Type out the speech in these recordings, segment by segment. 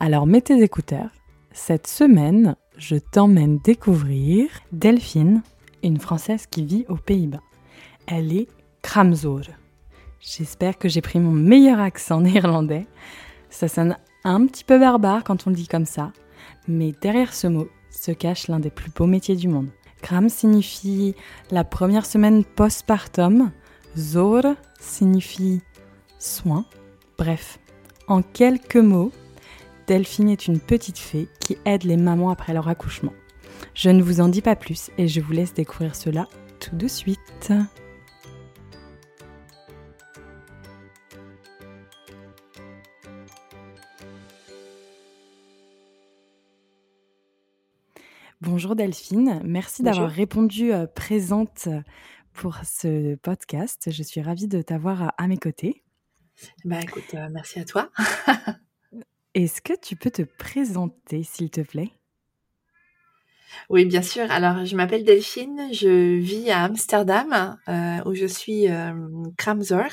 Alors mets tes écouteurs. Cette semaine, je t'emmène découvrir Delphine, une Française qui vit aux Pays-Bas. Elle est Kramzoor. J'espère que j'ai pris mon meilleur accent néerlandais. Ça sonne un petit peu barbare quand on le dit comme ça, mais derrière ce mot se cache l'un des plus beaux métiers du monde. Kram signifie la première semaine postpartum. Zor signifie soin. Bref, en quelques mots, Delphine est une petite fée qui aide les mamans après leur accouchement. Je ne vous en dis pas plus et je vous laisse découvrir cela tout de suite. Bonjour Delphine, merci d'avoir répondu euh, présente pour ce podcast. Je suis ravie de t'avoir à, mes côtés. Bah écoute, euh, merci à toi. Est-ce que tu peux te présenter, s'il te plaît? Oui, bien sûr. Alors, je m'appelle Delphine, je vis à Amsterdam, euh, où je suis euh, Kramzor.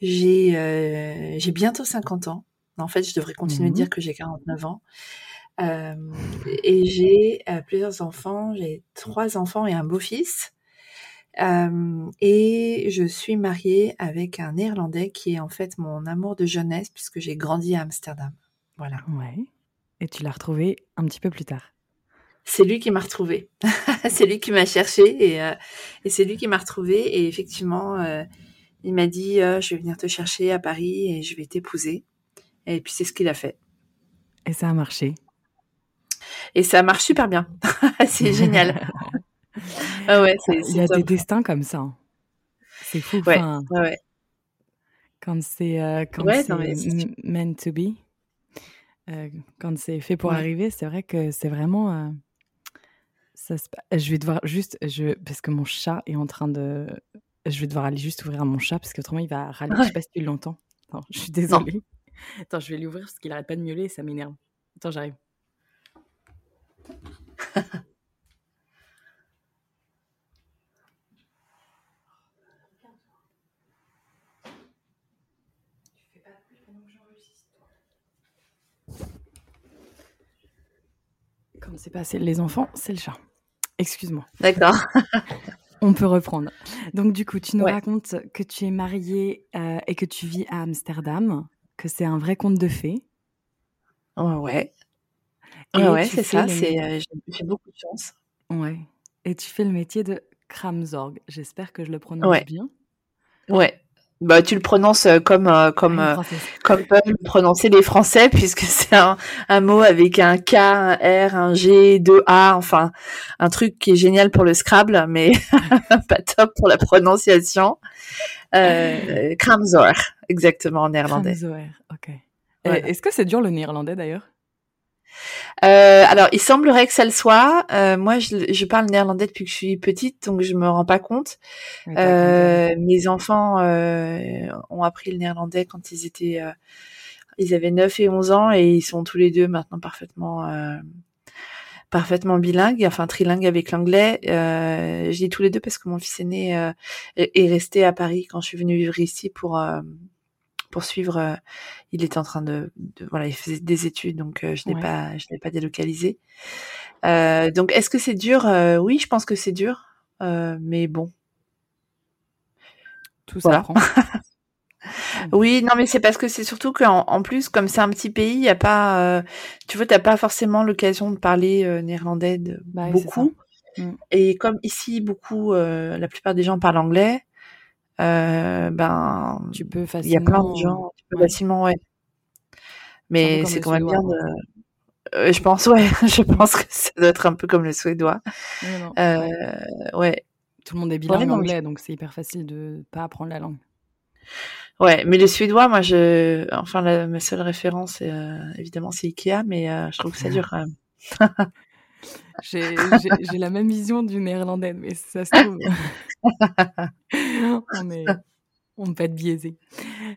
J'ai euh, j'ai bientôt 50 ans. En fait, je devrais continuer de mmh dire que j'ai 49 ans. Euh, et j'ai plusieurs enfants. J'ai trois enfants et un beau-fils. Et je suis mariée avec un Néerlandais qui est en fait mon amour de jeunesse puisque j'ai grandi à Amsterdam. Voilà. Ouais. Et tu l'as retrouvé un petit peu plus tard. C'est lui qui m'a retrouvé. c'est lui qui m'a cherché et, euh, et c'est lui qui m'a retrouvé. Et effectivement, euh, il m'a dit euh, Je vais venir te chercher à Paris et je vais t'épouser. Et puis c'est ce qu'il a fait. Et ça a marché. Et ça marche super bien. c'est génial. ah ouais, Il y a des destins comme ça. C'est fou. Ouais, ouais. Quand c'est euh, quand c'est meant to be. Euh, quand c'est fait pour arriver, c'est vrai que c'est vraiment. Euh, ça Je vais devoir juste. Je... Parce que mon chat est en train de. Je vais devoir aller juste ouvrir à mon chat parce qu'autrement il va râler. Je sais pas si tu l'entends. Je suis désolée. Attends, je vais lui ouvrir parce qu'il arrête pas de miauler et ça m'énerve. Attends, j'arrive. c'est pas les enfants, c'est le chat. Excuse-moi. D'accord. On peut reprendre. Donc du coup, tu nous racontes que tu es mariée euh, et que tu vis à Amsterdam, que c'est un vrai conte de fées. ouais. ouais, c'est ça. C'est euh, j'ai beaucoup de chance. Ouais. Et tu fais le métier de Kramzorg. J'espère que je le prononce bien. Ouais. Bah, tu le prononces euh, comme euh, comme euh, comme peuvent le prononcer les Français puisque c'est un, un mot avec un K, un R, un G, deux A, enfin un truc qui est génial pour le Scrabble, mais pas top pour la prononciation. Euh, Kramzor, exactement en néerlandais. Kramzor, ok. Est-ce que c'est dur le néerlandais d'ailleurs? Euh, alors, il semblerait que ça le soit. Euh, moi, je, je, parle néerlandais depuis que je suis petite, donc je me rends pas compte. Euh, mes enfants euh, ont appris le néerlandais quand ils étaient, euh, ils avaient 9 et 11 ans, et ils sont tous les deux maintenant parfaitement, parfaitement bilingues, enfin trilingues avec l'anglais. je dis tous les deux parce que mon fils aîné est resté à Paris quand je suis venue vivre ici pour poursuivre. Euh, il est en train de, voilà, il faisait des études, donc euh, je n'ai pas, je n'ai pas délocalisé. Euh, donc, est-ce que c'est dur? Oui, je pense que c'est dur, mais bon. Tout ça prend. oui, non, mais c'est parce que c'est surtout qu'en en plus, comme c'est un petit pays, il y a pas, tu vois, t'as pas forcément l'occasion de parler néerlandais de bah beaucoup. Mm. Et comme ici, beaucoup, la plupart des gens parlent anglais, euh, ben, tu peux facilement. Il y a plein de gens, tu peux facilement, ouais. Mais c'est quand même bien de. Euh, je pense, ouais, je pense que ça doit être un peu comme le suédois. Euh, ouais. Tout le monde est bilingue en anglais, donc c'est hyper facile de pas apprendre la langue. Ouais, mais les Suédois, moi, je, enfin, la, ma seule référence, évidemment, c'est Ikea, mais je trouve que ça dure quand même. j'ai la même vision du néerlandais, mais ça se trouve, on est, on peut être biaisé.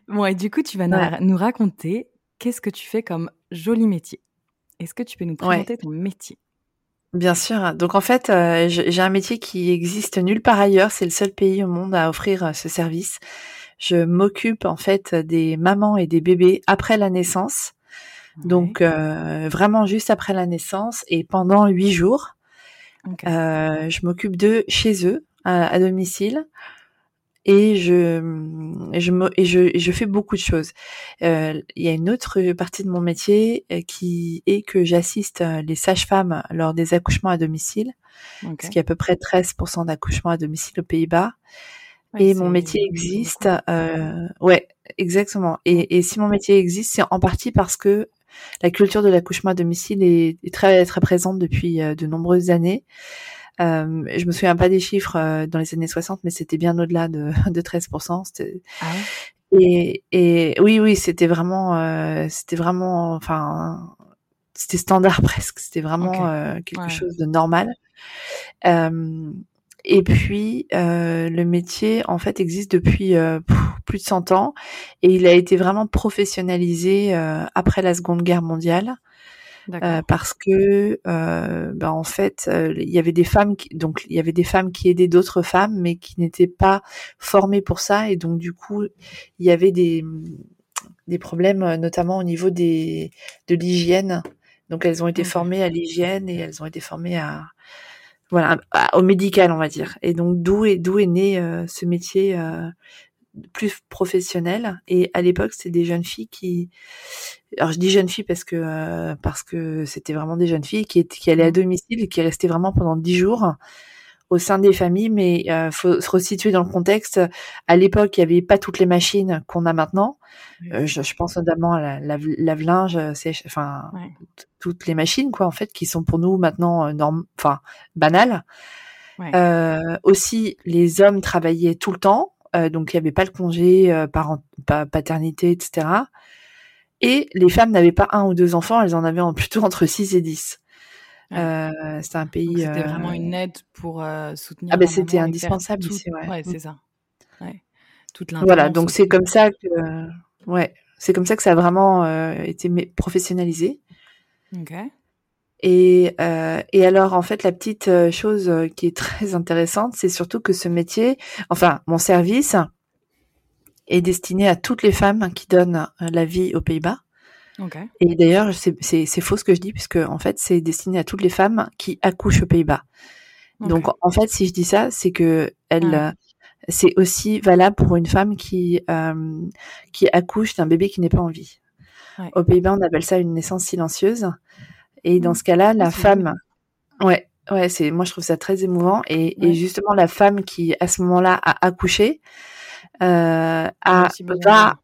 Bon, et du coup, tu vas nous raconter qu'est-ce que tu fais comme joli métier? Est-ce que tu peux nous présenter ton métier? Bien sûr. Donc en fait, euh, j'ai un métier qui existe nulle part ailleurs. C'est le seul pays au monde à offrir ce service. Je m'occupe en fait des mamans et des bébés après la naissance. Donc euh, vraiment juste après la naissance et pendant huit jours. Euh, je m'occupe d'eux chez eux, à, domicile. Et je, je, me, et je, je fais beaucoup de choses. Euh, il y a une autre partie de mon métier qui est que j'assiste les sages-femmes lors des accouchements à domicile, ce qui est à peu près 13% d'accouchements à domicile aux Pays-Bas et mon métier existe. Euh, ouais, exactement. Et, et, si mon métier existe, c'est en partie parce que la culture de l'accouchement à domicile est, est, très très présente depuis euh, de nombreuses années. Euh, je me souviens pas des chiffres euh, dans les années 60, mais c'était bien au-delà de, de 13%. Ah et, et oui, oui, c'était vraiment, euh, c'était vraiment, enfin, c'était standard presque. C'était vraiment quelque chose de normal. Euh, et puis, euh, le métier, en fait, existe depuis euh, plus de 100 ans et il a été vraiment professionnalisé euh, après la Seconde Guerre mondiale. Euh, parce que euh, ben, en fait il y avait des femmes qui, donc il y avait des femmes qui aidaient d'autres femmes mais qui n'étaient pas formées pour ça et donc du coup il y avait des des problèmes notamment au niveau des de l'hygiène donc elles ont été formées à l'hygiène et elles ont été formées à voilà, au médical, on va dire. Et donc d'où est d'où est né euh, ce métier euh, plus professionnel. Et à l'époque, c'était des jeunes filles qui, alors je dis jeunes filles parce que euh, parce que c'était vraiment des jeunes filles qui qui allaient à mmh. domicile et qui restaient vraiment pendant dix jours au sein des familles. Mais il faut se resituer dans le contexte. À l'époque, il y avait pas toutes les machines qu'on a maintenant. Euh, je, je, pense notamment à la lave-linge, euh, enfin toutes les machines quoi en fait qui sont pour nous maintenant euh, normes, enfin banales. Euh, aussi, les hommes travaillaient tout le temps, euh, donc il n'y avait pas le congé euh, parent, paternité, etc. Et les femmes n'avaient pas un ou deux enfants, elles en avaient en, plutôt entre 6 et 10. C'était un pays. C'était vraiment une aide pour soutenir. Ah ben c'était indispensable ici, ouais. ouais c'est ça. Ouais. Toute voilà, donc c'est comme ça que Ouais, c'est comme ça que ça a vraiment été professionnalisé. Ok. Et, euh, et alors, en fait, la petite chose qui est très intéressante, c'est surtout que ce métier, enfin, mon service est destiné à toutes les femmes qui donnent la vie aux Pays-Bas. Okay. Et d'ailleurs, c'est faux ce que je dis, puisque en fait, c'est destiné à toutes les femmes qui accouchent aux Pays-Bas. Donc, en fait, si je dis ça, c'est que elles, c'est aussi valable pour une femme qui euh, qui accouche d'un bébé qui n'est pas en vie. Ouais. Aux Pays-Bas, on appelle ça une naissance silencieuse. Et dans mmh. ce cas-là, la femme, ouais, ouais, c'est, moi je trouve ça très émouvant. Et, et justement, la femme qui à ce moment-là a accouché, euh, a, va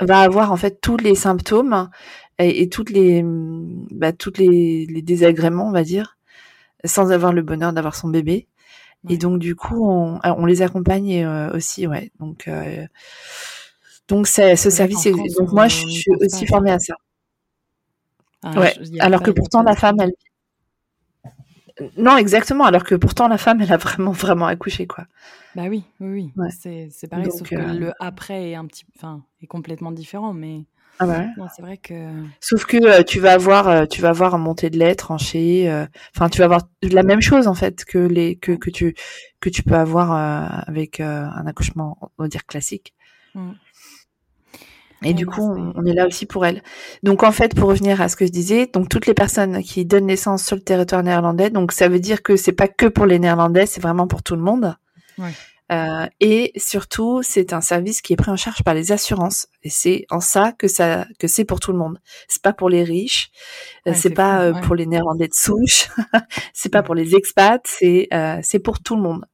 va avoir en fait tous les symptômes et, et toutes les bah, toutes les, les désagréments, on va dire, sans avoir le bonheur d'avoir son bébé. Et donc du coup, on, on les accompagne euh, aussi, ouais. Donc euh, donc c'est ce service. Est, donc moi, je suis aussi formée à ça. Ah, ouais. Alors que pourtant la femme, elle. Non, exactement. Alors que pourtant la femme, elle a vraiment vraiment accouché, quoi. Bah oui, oui, oui. C'est pareil, sauf que euh, le après est un petit, enfin, est complètement différent, mais. Ah bah c'est vrai que. Sauf que euh, tu vas avoir, euh, tu vas avoir un monté de lait tranché. Euh, enfin, tu vas avoir la même chose en fait que les que que tu que tu peux avoir avec un accouchement, on va dire classique. Mmh. Et du coup, on, est là aussi pour elle. Donc en fait, pour revenir à ce que je disais, donc toutes les personnes qui donnent naissance sur le territoire néerlandais, donc ça veut dire que c'est pas que pour les Néerlandais, c'est vraiment pour tout le monde. Ouais. Euh, et surtout, c'est un service qui est pris en charge par les assurances. Et c'est en ça que ça que c'est pour tout le monde. C'est pas pour les riches, euh, c'est pas euh, pour les Néerlandais de souche, c'est pas pour les expats, c'est euh, c'est pour tout le monde.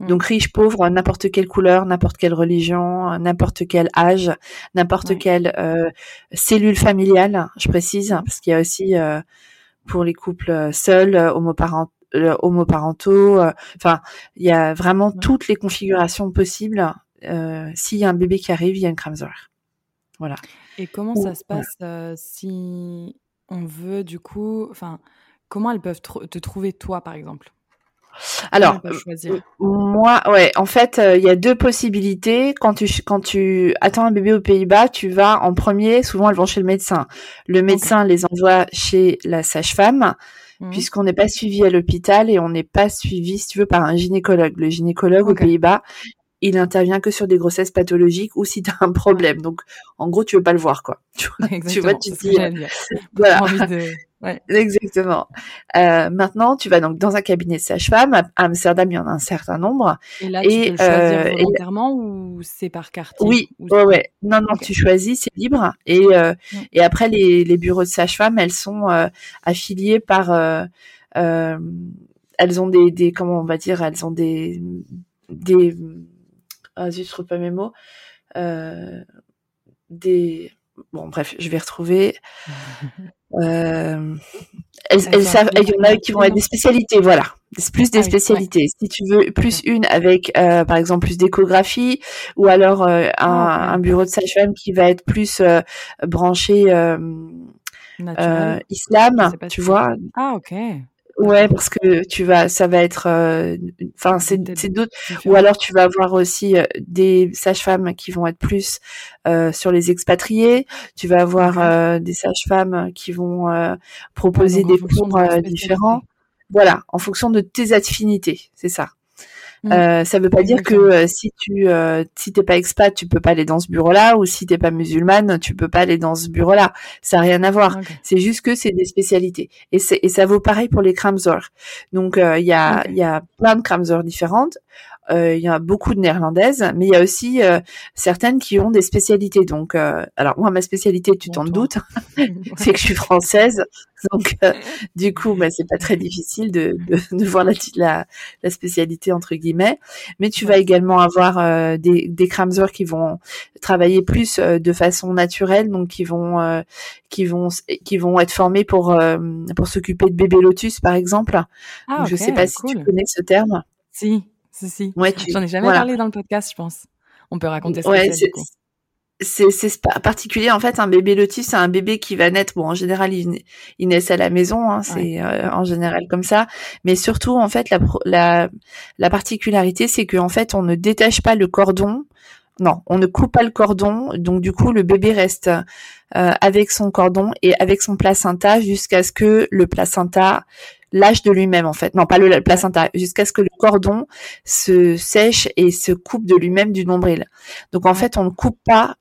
Mm. Donc riche, pauvre, n'importe quelle couleur, n'importe quelle religion, n'importe quel âge, n'importe quelle cellule familiale, je précise, parce qu'il y a aussi pour les couples seuls, homoparentaux, homoparentaux. Euh, enfin, il y a vraiment toutes les configurations possibles s'il y a un bébé qui arrive, il y a une Kramsor. Voilà. Et comment ça se passe si on veut du coup, enfin, comment elles peuvent te trouver toi par exemple? Alors, moi, ouais, en fait, il y a deux possibilités. Quand tu quand tu attends un bébé aux Pays-Bas, tu vas en premier. Souvent, elles vont chez le médecin. Le médecin les envoie chez la sage-femme. Mmh. puisqu'on n'est pas suivi à l'hôpital et on n'est pas suivi, si tu veux, par un gynécologue. Le gynécologue aux Pays-Bas, il intervient que sur des grossesses pathologiques ou si tu as un problème. Donc, en gros, tu veux pas le voir, quoi. Tu vois, tu, dis, voilà. Exactement. Euh, maintenant, tu vas donc dans un cabinet de sage-femme. À Amsterdam, il y en a un certain nombre. Et là, tu peux le choisir euh, volontairement ou c'est par carte Oui, ouais, ouais. Non, non, tu choisis, c'est libre. Et, euh, et après, les, les bureaux de sage-femme, elles sont euh, affiliées par... Euh, elles ont des, des... Comment on va dire Elles ont des... des ah, je trouve pas mes mots. des... Bon, bref, je vais retrouver... Euh, elles, savent, il y en a qui vont être des spécialités, voilà. Plus des ah spécialités. Si tu veux plus une avec, euh, par exemple, plus d'échographie, ou alors euh, ah, un, bureau de sage-femme qui va être plus branché islam, tu vois? Ah ok. Ouais, parce que tu vas, ça va être, euh, enfin, c'est d'autres. Ou alors tu vas avoir aussi euh, des sages-femmes qui vont être plus euh, sur les expatriés. Tu vas avoir des sages-femmes qui vont proposer des cours différents. Voilà, en fonction de tes affinités, c'est ça. Mm. Euh, ça veut pas dire que euh, si tu euh, si t'es pas expat, tu peux pas aller dans ce bureau-là, ou si t'es pas musulmane, tu peux pas aller dans ce bureau-là. Ça n'a rien à voir. C'est juste que c'est des spécialités. Et, et ça vaut pareil pour les Kramzor. Donc il y a il y a plein de Kramzor différentes. Euh, il y a beaucoup de néerlandaises, mais il y a aussi euh, certaines qui ont des spécialités. Donc, euh, alors moi, ma spécialité, tu t'en doutes, c'est que je suis française. Donc, du coup, bah, c'est pas très difficile de, de, de voir la, la, la, spécialité entre guillemets. Mais tu vas également avoir des, des qui vont travailler plus de façon naturelle, donc qui vont qui vont qui vont être formés pour pour s'occuper de bébé lotus, par exemple. Ah, je sais pas si tu connais ce terme. Si, si, si. Ouais, J'en ai jamais parlé dans le podcast, je pense. On peut raconter ça. Ouais, c'est particulier en fait un bébé lotus c'est un bébé qui va naître bon en général il, il naissent à la maison hein, c'est euh, en général comme ça mais surtout en fait la la, la particularité c'est que en fait on ne détache pas le cordon non on ne coupe pas le cordon donc du coup le bébé reste euh, avec son cordon et avec son placenta jusqu'à ce que le placenta lâche de lui-même en fait. Non, pas le, placenta, jusqu'à ce que le cordon se sèche et se coupe de lui-même du nombril. Donc en fait, on ne coupe pas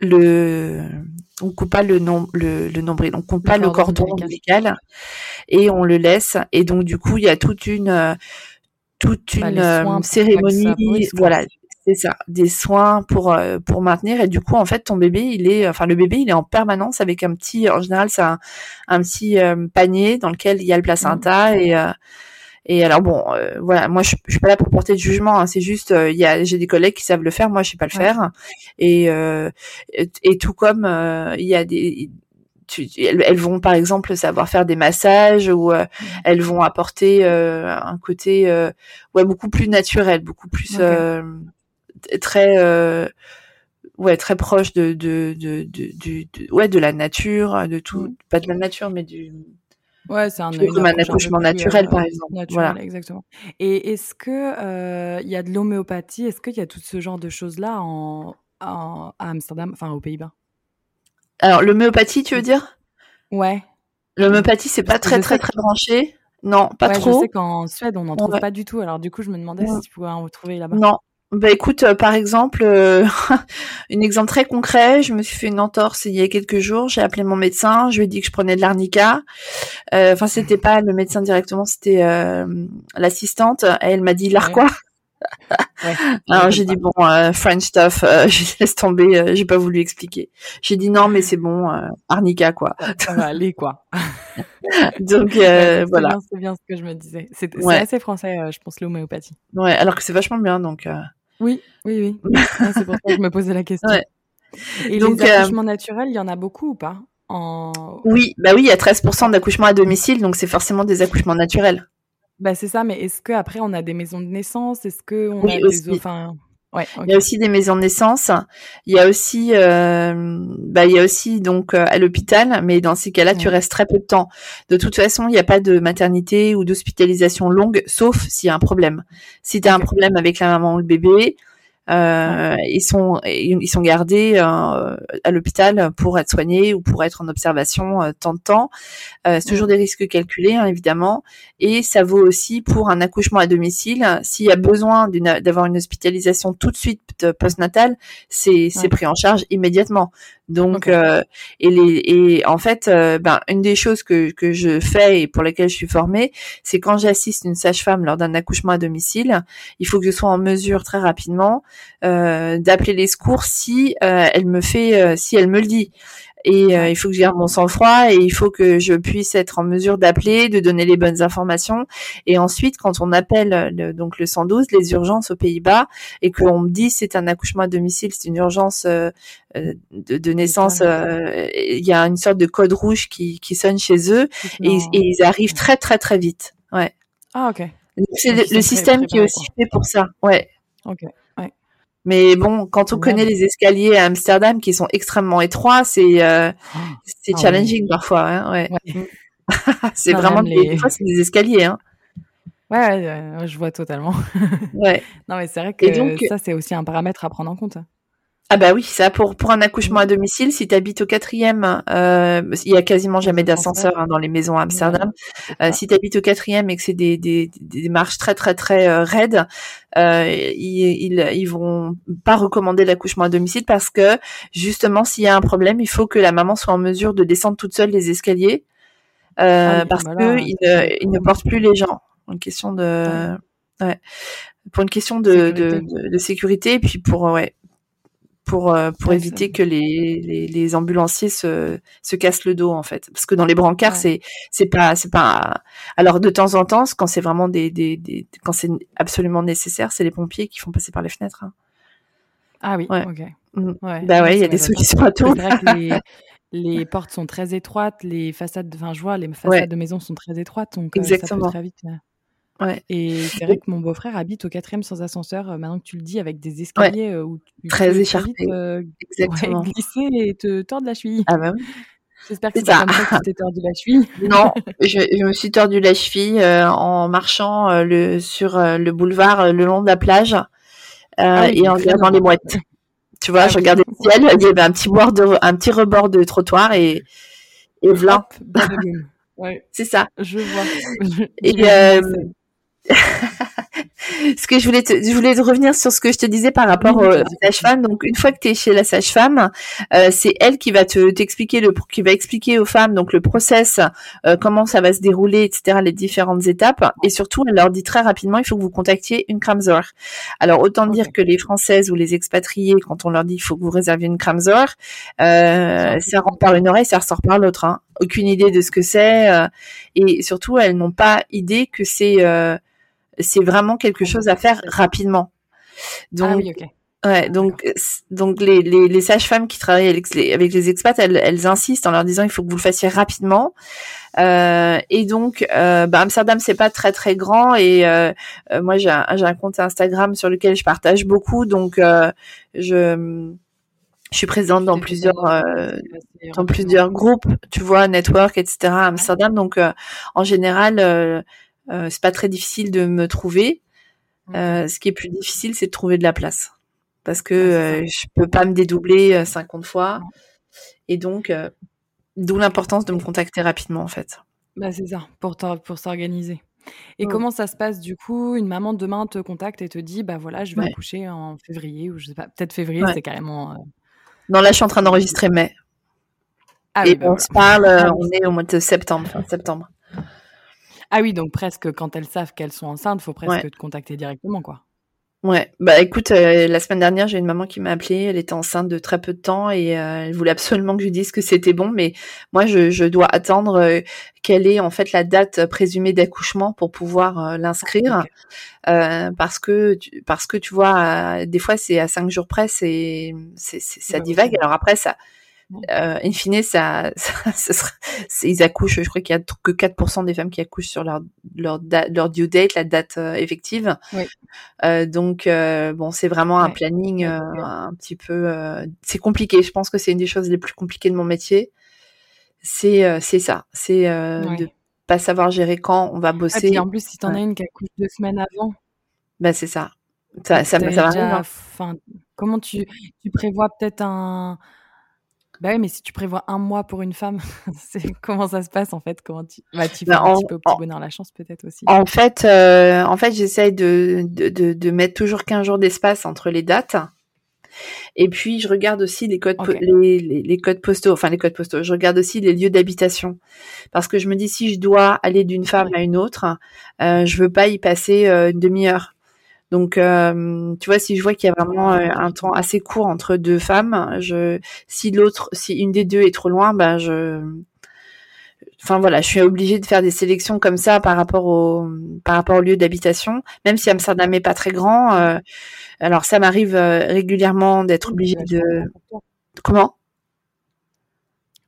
le on coupe pas le, nom, le, nombril, on coupe pas le cordon ombilical. et on le laisse. Et donc du coup, il y a toute une toute bah, une euh, cérémonie voilà c'est ça, des soins pour euh, pour maintenir. Et du coup en fait ton bébé il est enfin le bébé il est en permanence avec un petit en général c'est un, un petit euh, panier dans lequel il y a le placenta mmh. et euh, et alors bon voilà moi je, je suis pas là pour porter de jugement hein, c'est juste il y a j'ai des collègues qui savent le faire moi je sais pas le faire. Et et tout comme il y a des elles, vont par exemple savoir faire des massages ou mmh. elles vont apporter un côté ouais beaucoup plus naturel beaucoup plus très euh, ouais très proche de de, de, de, ouais de la nature de tout mm. pas de la nature mais du ouais c'est un, comme un accouchement naturel euh, par exemple voilà. exactement. Et est-ce que euh, il y a de l'homéopathie est-ce qu'il y a tout ce genre de choses là en, à Amsterdam enfin aux Pays-Bas? Alors l'homéopathie tu veux dire? Ouais. L'homéopathie c'est pas très très très branché. Non, pas trop. Je sais qu'en Suède, on n'en trouve pas du tout. Alors, du coup, je me demandais si tu pouvais en trouver là-bas. Non, bah écoute, euh, par exemple, euh, un exemple très concret, je me suis fait une entorse il y a quelques jours, j'ai appelé mon médecin, je lui ai dit que je prenais de l'arnica. Euh, enfin, c'était pas le médecin directement, c'était l'assistante. Elle m'a dit l'arquois. Alors j'ai dit bon French stuff, je laisse tomber, j'ai pas voulu expliquer. J'ai dit non mais c'est bon arnica quoi. Ça va aller quoi. Donc voilà. C'est bien ce que je me disais. C'est assez français, je pense l'homéopathie. Ouais, alors que c'est vachement bien donc. Oui, oui, oui. c'est pour ça que je me posais la question. Et Donc, les euh, accouchements naturels, il y en a beaucoup ou pas en... Oui, bah oui, il y a 13% d'accouchements à domicile, donc c'est forcément des accouchements naturels. Bah c'est ça, mais est-ce qu'après on a des maisons de naissance? Est-ce qu'on a des... Enfin, Ouais, Il y a aussi des maisons de naissance. Il y a aussi, euh, bah, il y a aussi donc euh, à l'hôpital, mais dans ces cas-là, tu restes très peu de temps. De toute façon, il n'y a pas de maternité ou d'hospitalisation longue, sauf s'il y a un problème. Si tu as un problème avec la maman ou le bébé, euh, ils sont ils sont gardés euh, à l'hôpital pour être soignés ou pour être en observation euh, tant de temps. Euh, c'est toujours des risques calculés hein, évidemment, et ça vaut aussi pour un accouchement à domicile. S'il y a besoin d'avoir une hospitalisation tout de suite postnatale, c'est c'est pris en charge immédiatement. Donc euh, et les et en fait ben une des choses que que je fais et pour lesquelles je suis formée, c'est quand j'assiste une sage-femme lors d'un accouchement à domicile, il faut que je sois en mesure très rapidement euh, d'appeler les secours si euh, elle me fait, euh, si elle me le dit. Et il faut que je garde mon sang-froid et il faut que je puisse être en mesure d'appeler, de donner les bonnes informations. Et ensuite, quand on appelle le, donc le 112, les urgences aux Pays-Bas, et qu'on me dit c'est un accouchement à domicile, c'est une urgence de, de, naissance, il y a une sorte de code rouge qui, qui sonne chez eux et, et, ils arrivent très très très vite. Ouais. Ah ok. C'est le, système qui est aussi fait pour ça. Ouais. Ok. Mais bon, quand on connaît les escaliers à Amsterdam qui sont extrêmement étroits, c'est euh, c'est ah challenging parfois. Hein, ouais. c'est vraiment des, fois c'est des escaliers. Hein. Ouais, je vois totalement. ouais. Non mais c'est vrai que donc, ça c'est aussi un paramètre à prendre en compte. Ah bah oui, ça pour pour un accouchement à domicile, si tu habites au quatrième, euh, il y a quasiment jamais d'ascenseur hein, dans les maisons à Amsterdam. Euh, si tu habites au quatrième et que c'est des, des, des marches très très très euh, raides, euh, ils, ils ils vont pas recommander l'accouchement à domicile parce que justement s'il y a un problème, il faut que la maman soit en mesure de descendre toute seule les escaliers euh, ah parce que il ne, il ne porte plus les gens. Une question de ouais. pour une question de, de, de, de sécurité et puis pour ouais pour euh, pour éviter que les, les, les, ambulanciers se, se cassent le dos en fait. Parce que dans les brancards c'est c'est pas c'est pas alors de temps en temps quand c'est vraiment des, des, des quand c'est absolument nécessaire c'est les pompiers qui font passer par les fenêtres hein. ah oui ok. Mmh. bah ouais il y a des solutions à tout. Les, les portes sont très étroites les façades enfin je vois les façades de maison sont très étroites donc Exactement. Euh, ça peut très vite Ouais. Et c'est vrai que mon beau-frère habite au quatrième sans ascenseur, euh, maintenant que tu le dis, avec des escaliers euh, où tu Très écharpés. Euh, Exactement. glisser et te tordre la cheville. Ah bah oui. J'espère que c'est pas comme ça que tu t'es tordu la cheville. Non, je, je, me suis tordu la cheville en marchant le, sur le boulevard le long de la plage ah et en regardant les mouettes. Tu vois, ah je regardais le ciel, il y avait un petit, bord de, un petit rebord de trottoir et, et voilà. Ouais. C'est ça. Je vois. et, ce que je voulais te, je voulais revenir sur ce que je te disais par rapport à la sage-femme. Donc une fois que tu es chez la sage-femme, euh, c'est elle qui va te t'expliquer le qui va expliquer aux femmes donc le process, euh, comment ça va se dérouler, etc. les différentes étapes et surtout elle leur dit très rapidement il faut que vous contactiez une Kramzor. Alors autant dire que les françaises ou les expatriés quand on leur dit il faut que vous réserviez une Kramzor, euh, ça rentre par une oreille, ça ressort par l'autre. Hein. Aucune idée de ce que c'est euh, et surtout elles n'ont pas idée que c'est c'est vraiment quelque chose à faire rapidement. Donc, ah oui, Ouais, donc donc les, les, les sages-femmes qui travaillent avec les, avec les expats, elles, elles insistent en leur disant il faut que vous le fassiez rapidement. Euh, et donc euh, bah Amsterdam c'est pas très très grand et euh, euh moi j'ai un, compte Instagram sur lequel je partage beaucoup donc je je suis présente dans plusieurs euh, dans plusieurs groupes, tu vois, network, etc. à Amsterdam. Donc, en général, euh, c'est pas très difficile de me trouver. Euh, ce qui est plus difficile, c'est de trouver de la place. Parce que euh, je peux pas me dédoubler 50 fois. Et donc, d'où l'importance de me contacter rapidement, en fait. Bah, c'est ça, pour, pour s'organiser. Et comment ça se passe du coup? Une maman demain te contacte et te dit bah voilà, je vais accoucher en février ou je sais pas, peut-être février, c'est carrément. Non, là, je suis en train d'enregistrer mai. Ah, et bah on se parle, on est au mois de septembre, fin septembre. Ah oui, donc presque quand elles savent qu'elles sont enceintes, faut presque te contacter directement, quoi. Ouais, bah écoute, euh, la semaine dernière, j'ai une maman qui m'a appelée, elle était enceinte de très peu de temps et euh, elle voulait absolument que je lui dise que c'était bon, mais moi je, dois attendre euh, quelle est en fait la date présumée d'accouchement pour pouvoir l'inscrire, parce que parce que tu vois, des fois c'est à cinq jours près, c'est ça divague. Alors après ça euh, in fine, ça, ça, ils accouchent. Je crois qu'il y a que 4% des femmes qui accouchent sur leur leur, leur due date, la date euh, effective. Oui. Euh, donc euh, bon, c'est vraiment un planning un petit peu. c'est compliqué. Je pense que c'est une des choses les plus compliquées de mon métier. C'est c'est ça. C'est de pas savoir gérer quand on va bosser. Et en plus, si t'en as une qui accouche deux semaines avant. Bah c'est ça. Ça, ça, va. Hein. Comment tu, tu prévois peut-être un bah oui, mais si tu prévois un mois pour une femme, c'est comment ça se passe en fait? Comment tu, bah, tu fais bah, un petit peu au petit bonheur la chance peut-être aussi. En fait, euh, en fait, j'essaye de, de, de, de, mettre toujours 15 jours d'espace entre les dates. Et puis je regarde aussi les codes, les, les, les, codes postaux, enfin les codes postaux. Je regarde aussi les lieux d'habitation parce que je me dis si je dois aller d'une femme à une autre, euh, je veux pas y passer euh, une demi-heure. Donc, euh, tu vois, si je vois qu'il y a vraiment euh, un temps assez court entre deux femmes, je, si l'autre, si une des deux est trop loin, ben je, enfin voilà, je suis obligée de faire des sélections comme ça par rapport au, par rapport au lieu d'habitation, même si Amsterdam n'est pas très grand. Euh, alors, ça m'arrive régulièrement d'être obligée de, comment?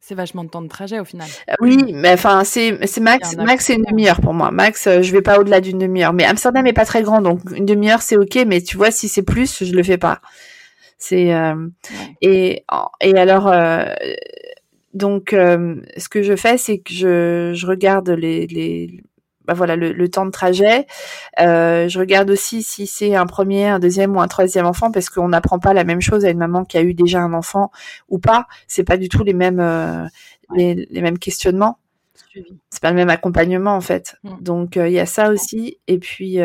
C'est vachement de temps de trajet au final. Euh, oui, mais enfin, c'est, c'est max, max c'est une demi-heure pour moi. Max, euh, je vais pas au-delà d'une demi-heure. Mais Amsterdam est pas très grand, donc une demi-heure c'est ok. Mais tu vois, si c'est plus, je le fais pas. C'est euh, et et alors donc ce que je fais, c'est que je je regarde les les bah voilà le, temps de trajet. Euh, je regarde aussi si c'est un premier, un deuxième ou un troisième enfant parce qu'on n'apprend pas la même chose à une maman qui a eu déjà un enfant ou pas. C'est pas du tout les mêmes euh, les, mêmes questionnements. C'est pas le même accompagnement en fait. Mm. Donc euh, il y a ça aussi et puis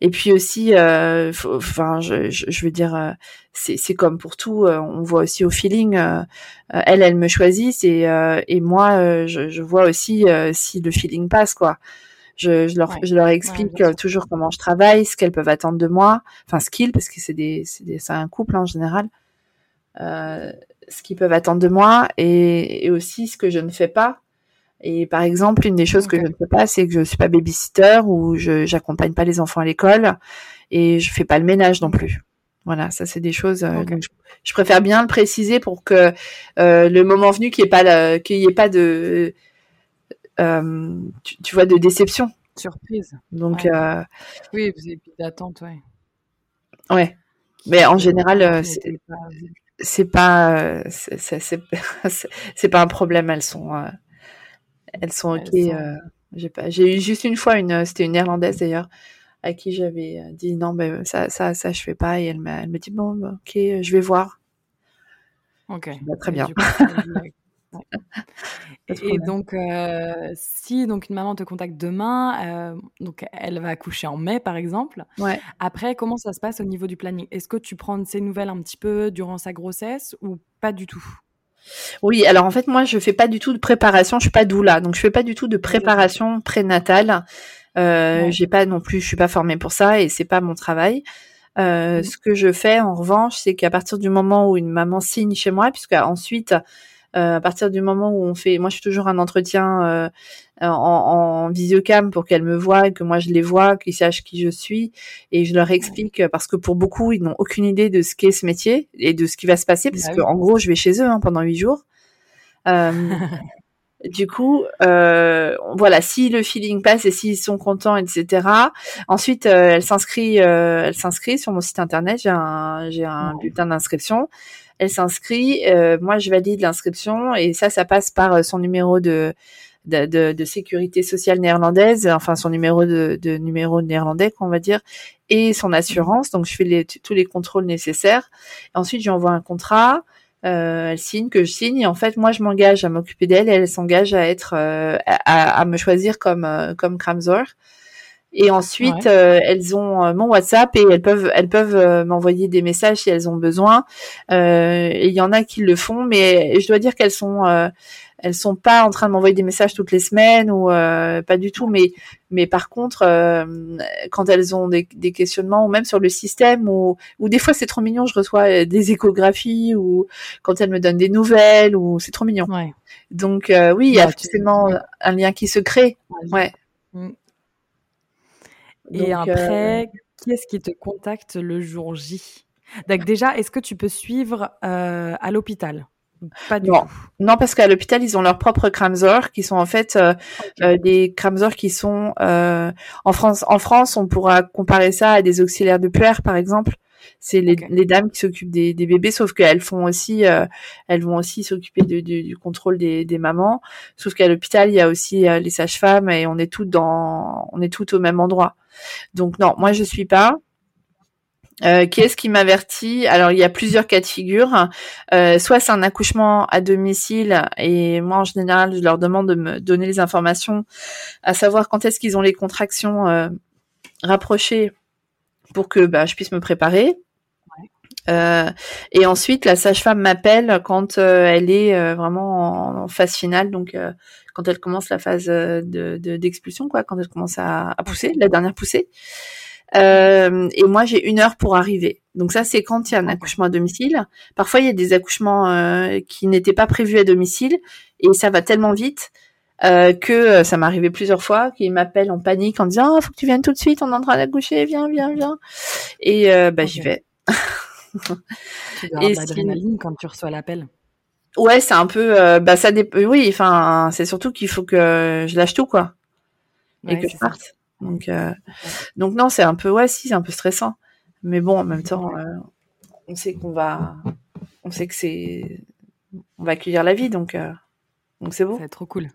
et puis aussi, euh, enfin, je, je, veux dire, euh, c'est comme pour tout. Euh, on voit aussi au feeling. elle, elle me choisit, et, et moi, je, je, vois aussi si le feeling passe, quoi. Je, je, leur, je leur explique toujours comment je travaille, ce qu'elles peuvent attendre de moi, enfin ce qu'ils, parce que c'est des, c'est un couple en général, euh, ce qu'ils peuvent attendre de moi et, et, aussi ce que je ne fais pas et par exemple, une des choses que je ne fais pas, c'est que je suis pas babysitter ou je j'accompagne pas les enfants à l'école et je fais pas le ménage non plus. Voilà, ça c'est des choses. Euh, je, préfère bien le préciser pour que euh, le moment venu qu'il n'y ait pas qu'il y ait pas de euh, tu, vois de déception. Surprise. Donc euh, oui, vous avez plus d'attente, ouais. Ouais. Mais en général, c'est pas c'est pas un problème. Elles sont elles sont ok. Euh, j'ai pas, j'ai eu juste une fois une, c'était une néerlandaise d'ailleurs, à qui j'avais euh, dit non, ben ça, ça, ça, je fais pas, et elle m'a, elle me dit bon, bah, ok, je vais voir. Ok. Bah, très bien. et, donc, euh, si donc une maman te contacte demain, donc elle va accoucher en mai par exemple. Ouais. Après, comment ça se passe au niveau du planning? Est-ce que tu prends ces nouvelles un petit peu durant sa grossesse ou pas du tout? Oui, alors en fait, moi, je fais pas du tout de préparation. Je suis pas doula, donc je fais pas du tout de préparation prénatale. Euh, J'ai pas non plus, je suis pas formée pour ça et c'est pas mon travail. Euh, Ce que je fais en revanche, c'est qu'à partir du moment où une maman signe chez moi, puisque ensuite à partir du moment où on fait, moi je fais toujours un entretien euh, en, en, visiocam pour qu'elles me voient, que moi je les vois, qu'ils sachent qui je suis, et je leur explique parce que pour beaucoup ils n'ont aucune idée de ce qu'est ce métier et de ce qui va se passer, parce bah que en gros je vais chez eux hein, pendant huit jours. Euh, du coup, euh, voilà, si le feeling passe et s'ils sont contents, etc. Ensuite, euh, elle s'inscrit, euh, elle s'inscrit sur mon site internet. J'ai un, j'ai un bulletin d'inscription elle s'inscrit, euh, moi je valide l'inscription et ça, ça passe par euh, son numéro de, sécurité sociale néerlandaise, enfin son numéro de, numéro néerlandais, qu'on va dire, et son assurance. Donc je fais tous les contrôles nécessaires. Ensuite, j'envoie un contrat. Euh, elle signe, que je signe. Et en fait, moi, je m'engage à m'occuper d'elle et elle s'engage à être, euh, à, me choisir comme comme Kramzor. Et ensuite, euh, elles ont euh, mon WhatsApp et elles peuvent, elles peuvent euh, m'envoyer des messages si elles ont besoin. et il y en a qui le font, mais je dois dire qu'elles sont, elles sont pas en train de m'envoyer des messages toutes les semaines ou pas du tout. Mais, mais par contre, quand elles ont des, des, questionnements ou même sur le système ou, ou des fois c'est trop mignon, je reçois des échographies ou quand elles me donnent des nouvelles ou c'est trop mignon. Ouais. Donc oui, il y a forcément un lien qui se crée. Ouais. Et après, euh, qui est-ce qui te contacte le jour J? Donc déjà, est-ce que tu peux suivre euh, à l'hôpital? Pas du non. Non, parce qu'à l'hôpital, ils ont leurs propres Kramzor, qui sont en fait euh, euh, des Kramzor qui sont euh, en France. En France, on pourra comparer ça à des auxiliaires de puère, par exemple. C'est les, les dames qui s'occupent des, des bébés, sauf qu'elles font aussi, euh, elles vont aussi s'occuper du contrôle des, des mamans. Sauf qu'à l'hôpital, il y a aussi euh, les sages-femmes et on est toutes dans, on est toutes au même endroit. Donc non, moi je suis pas. Euh, qui est-ce qui m'avertit? Alors il y a plusieurs cas de figure. Euh, soit c'est un accouchement à domicile et moi en général je leur demande de me donner les informations, à savoir quand est-ce qu'ils ont les contractions euh, rapprochées pour que bah, je puisse me préparer. Euh, et ensuite la sage-femme m'appelle quand euh, elle est euh, vraiment en, en phase finale, donc quand elle commence la phase de de- d'expulsion, quoi, quand elle commence à, à pousser, la dernière poussée. Et moi, j'ai une heure pour arriver. Donc ça, c'est quand il y a un accouchement à domicile. Parfois, il y a des accouchements qui n'étaient pas prévus à domicile et ça va tellement vite euh, que euh, ça arrivé plusieurs fois qu'ils m'appellent en panique en disant oh, faut que tu viennes tout de suite, on est en train d'accoucher, viens, viens, viens. Et euh, bah j'y vais. Tu dois avoir de l'adrénaline quand tu reçois l'appel. Ouais, c'est un peu euh, bah ça oui, enfin c'est surtout qu'il faut que je lâche tout quoi et Ouais, que c'est je ça. parte. Donc donc non, c'est un peu ouais, si, c'est un peu stressant. Mais bon, en même temps on sait qu'on va on sait que c'est on va accueillir la vie donc euh, donc c'est beau. Ça va être trop cool.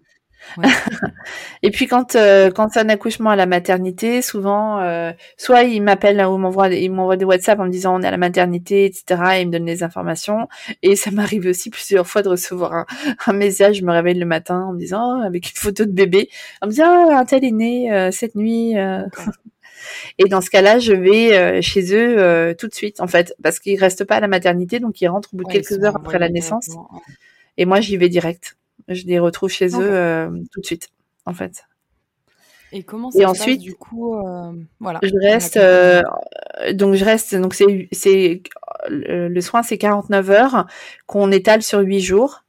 Ouais. Et puis quand euh, quand c'est un accouchement à la maternité, souvent euh, soit ils m'appellent ou m'envoient ils m'envoient des WhatsApp en me disant on est à la maternité, etc. Et ils me donnent les informations. Et ça m'arrive aussi plusieurs fois de recevoir un, un message. Je me réveille le matin en me disant oh, avec une photo de bébé, en me disant ah, un tel est né euh, cette nuit. euh. Et dans ce cas-là, je vais euh, chez eux euh, tout de suite en fait parce qu'ils restent pas à la maternité, donc ils rentrent au bout de Ouais, quelques heures après la naissance. Et moi j'y vais direct. Je les retrouve chez eux euh, tout de suite en fait. Et comment Et ça se ensuite, passe du coup euh, Voilà. Je reste, euh, donc je reste, donc c'est, c'est, le, le soin c'est 49 heures qu'on étale sur 8 jours.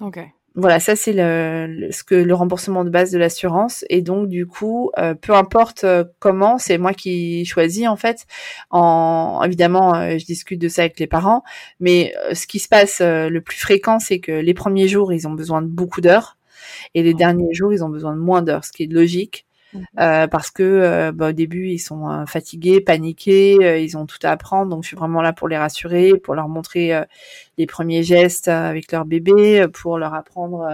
Ok. Voilà, ça c'est le, le- ce que le remboursement de base de l'assurance et donc du coup, euh, peu importe euh, comment, c'est moi qui choisis en fait. En évidemment, euh, je discute de ça avec les parents, mais euh, ce qui se passe le plus fréquent, c'est que les premiers jours ils ont besoin de beaucoup d'heures et les derniers jours ils ont besoin de moins d'heures, ce qui est logique. Euh, parce que euh, bah, au début ils sont euh, fatigués, paniqués, euh, ils ont tout à apprendre, donc je suis vraiment là pour les rassurer, pour leur montrer euh, les premiers gestes avec leur bébé, pour leur apprendre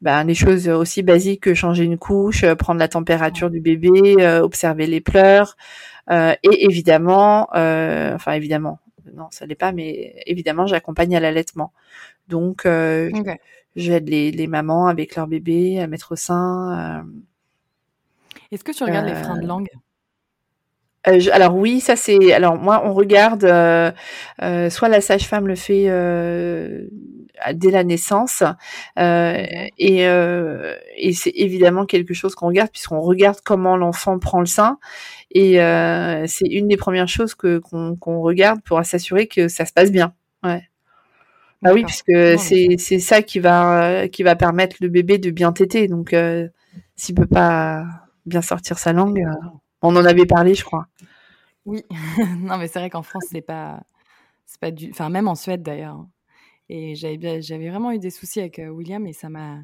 ben, des choses aussi basiques que changer une couche, euh, prendre la température du bébé, euh, observer les pleurs, euh, et évidemment, euh, enfin évidemment, non ça l'est pas, mais évidemment j'accompagne à l'allaitement. Donc euh, j'aide les, les mamans avec leur bébé à mettre au sein. euh, Est-ce que tu regardes les freins de langue? Euh, je- alors oui, ça c'est. Alors moi, on regarde. euh, euh, soit la sage-femme le fait euh, dès la naissance, euh, et, euh, et c'est évidemment quelque chose qu'on regarde puisqu'on regarde comment l'enfant prend le sein, et euh, c'est une des premières choses que qu'on regarde pour s'assurer que ça se passe bien. Ouais. Bah oui, puisque c'est c'est ça qui va qui va permettre le bébé de bien téter. Donc euh, s'il peut pas bien sortir sa langue, euh, on en avait parlé, je crois. Oui. non, mais c'est vrai qu'en France, c'est pas, c'est pas du, enfin même en Suède d'ailleurs. hein. Et j'avais vraiment eu des soucis avec euh, William et ça m'a,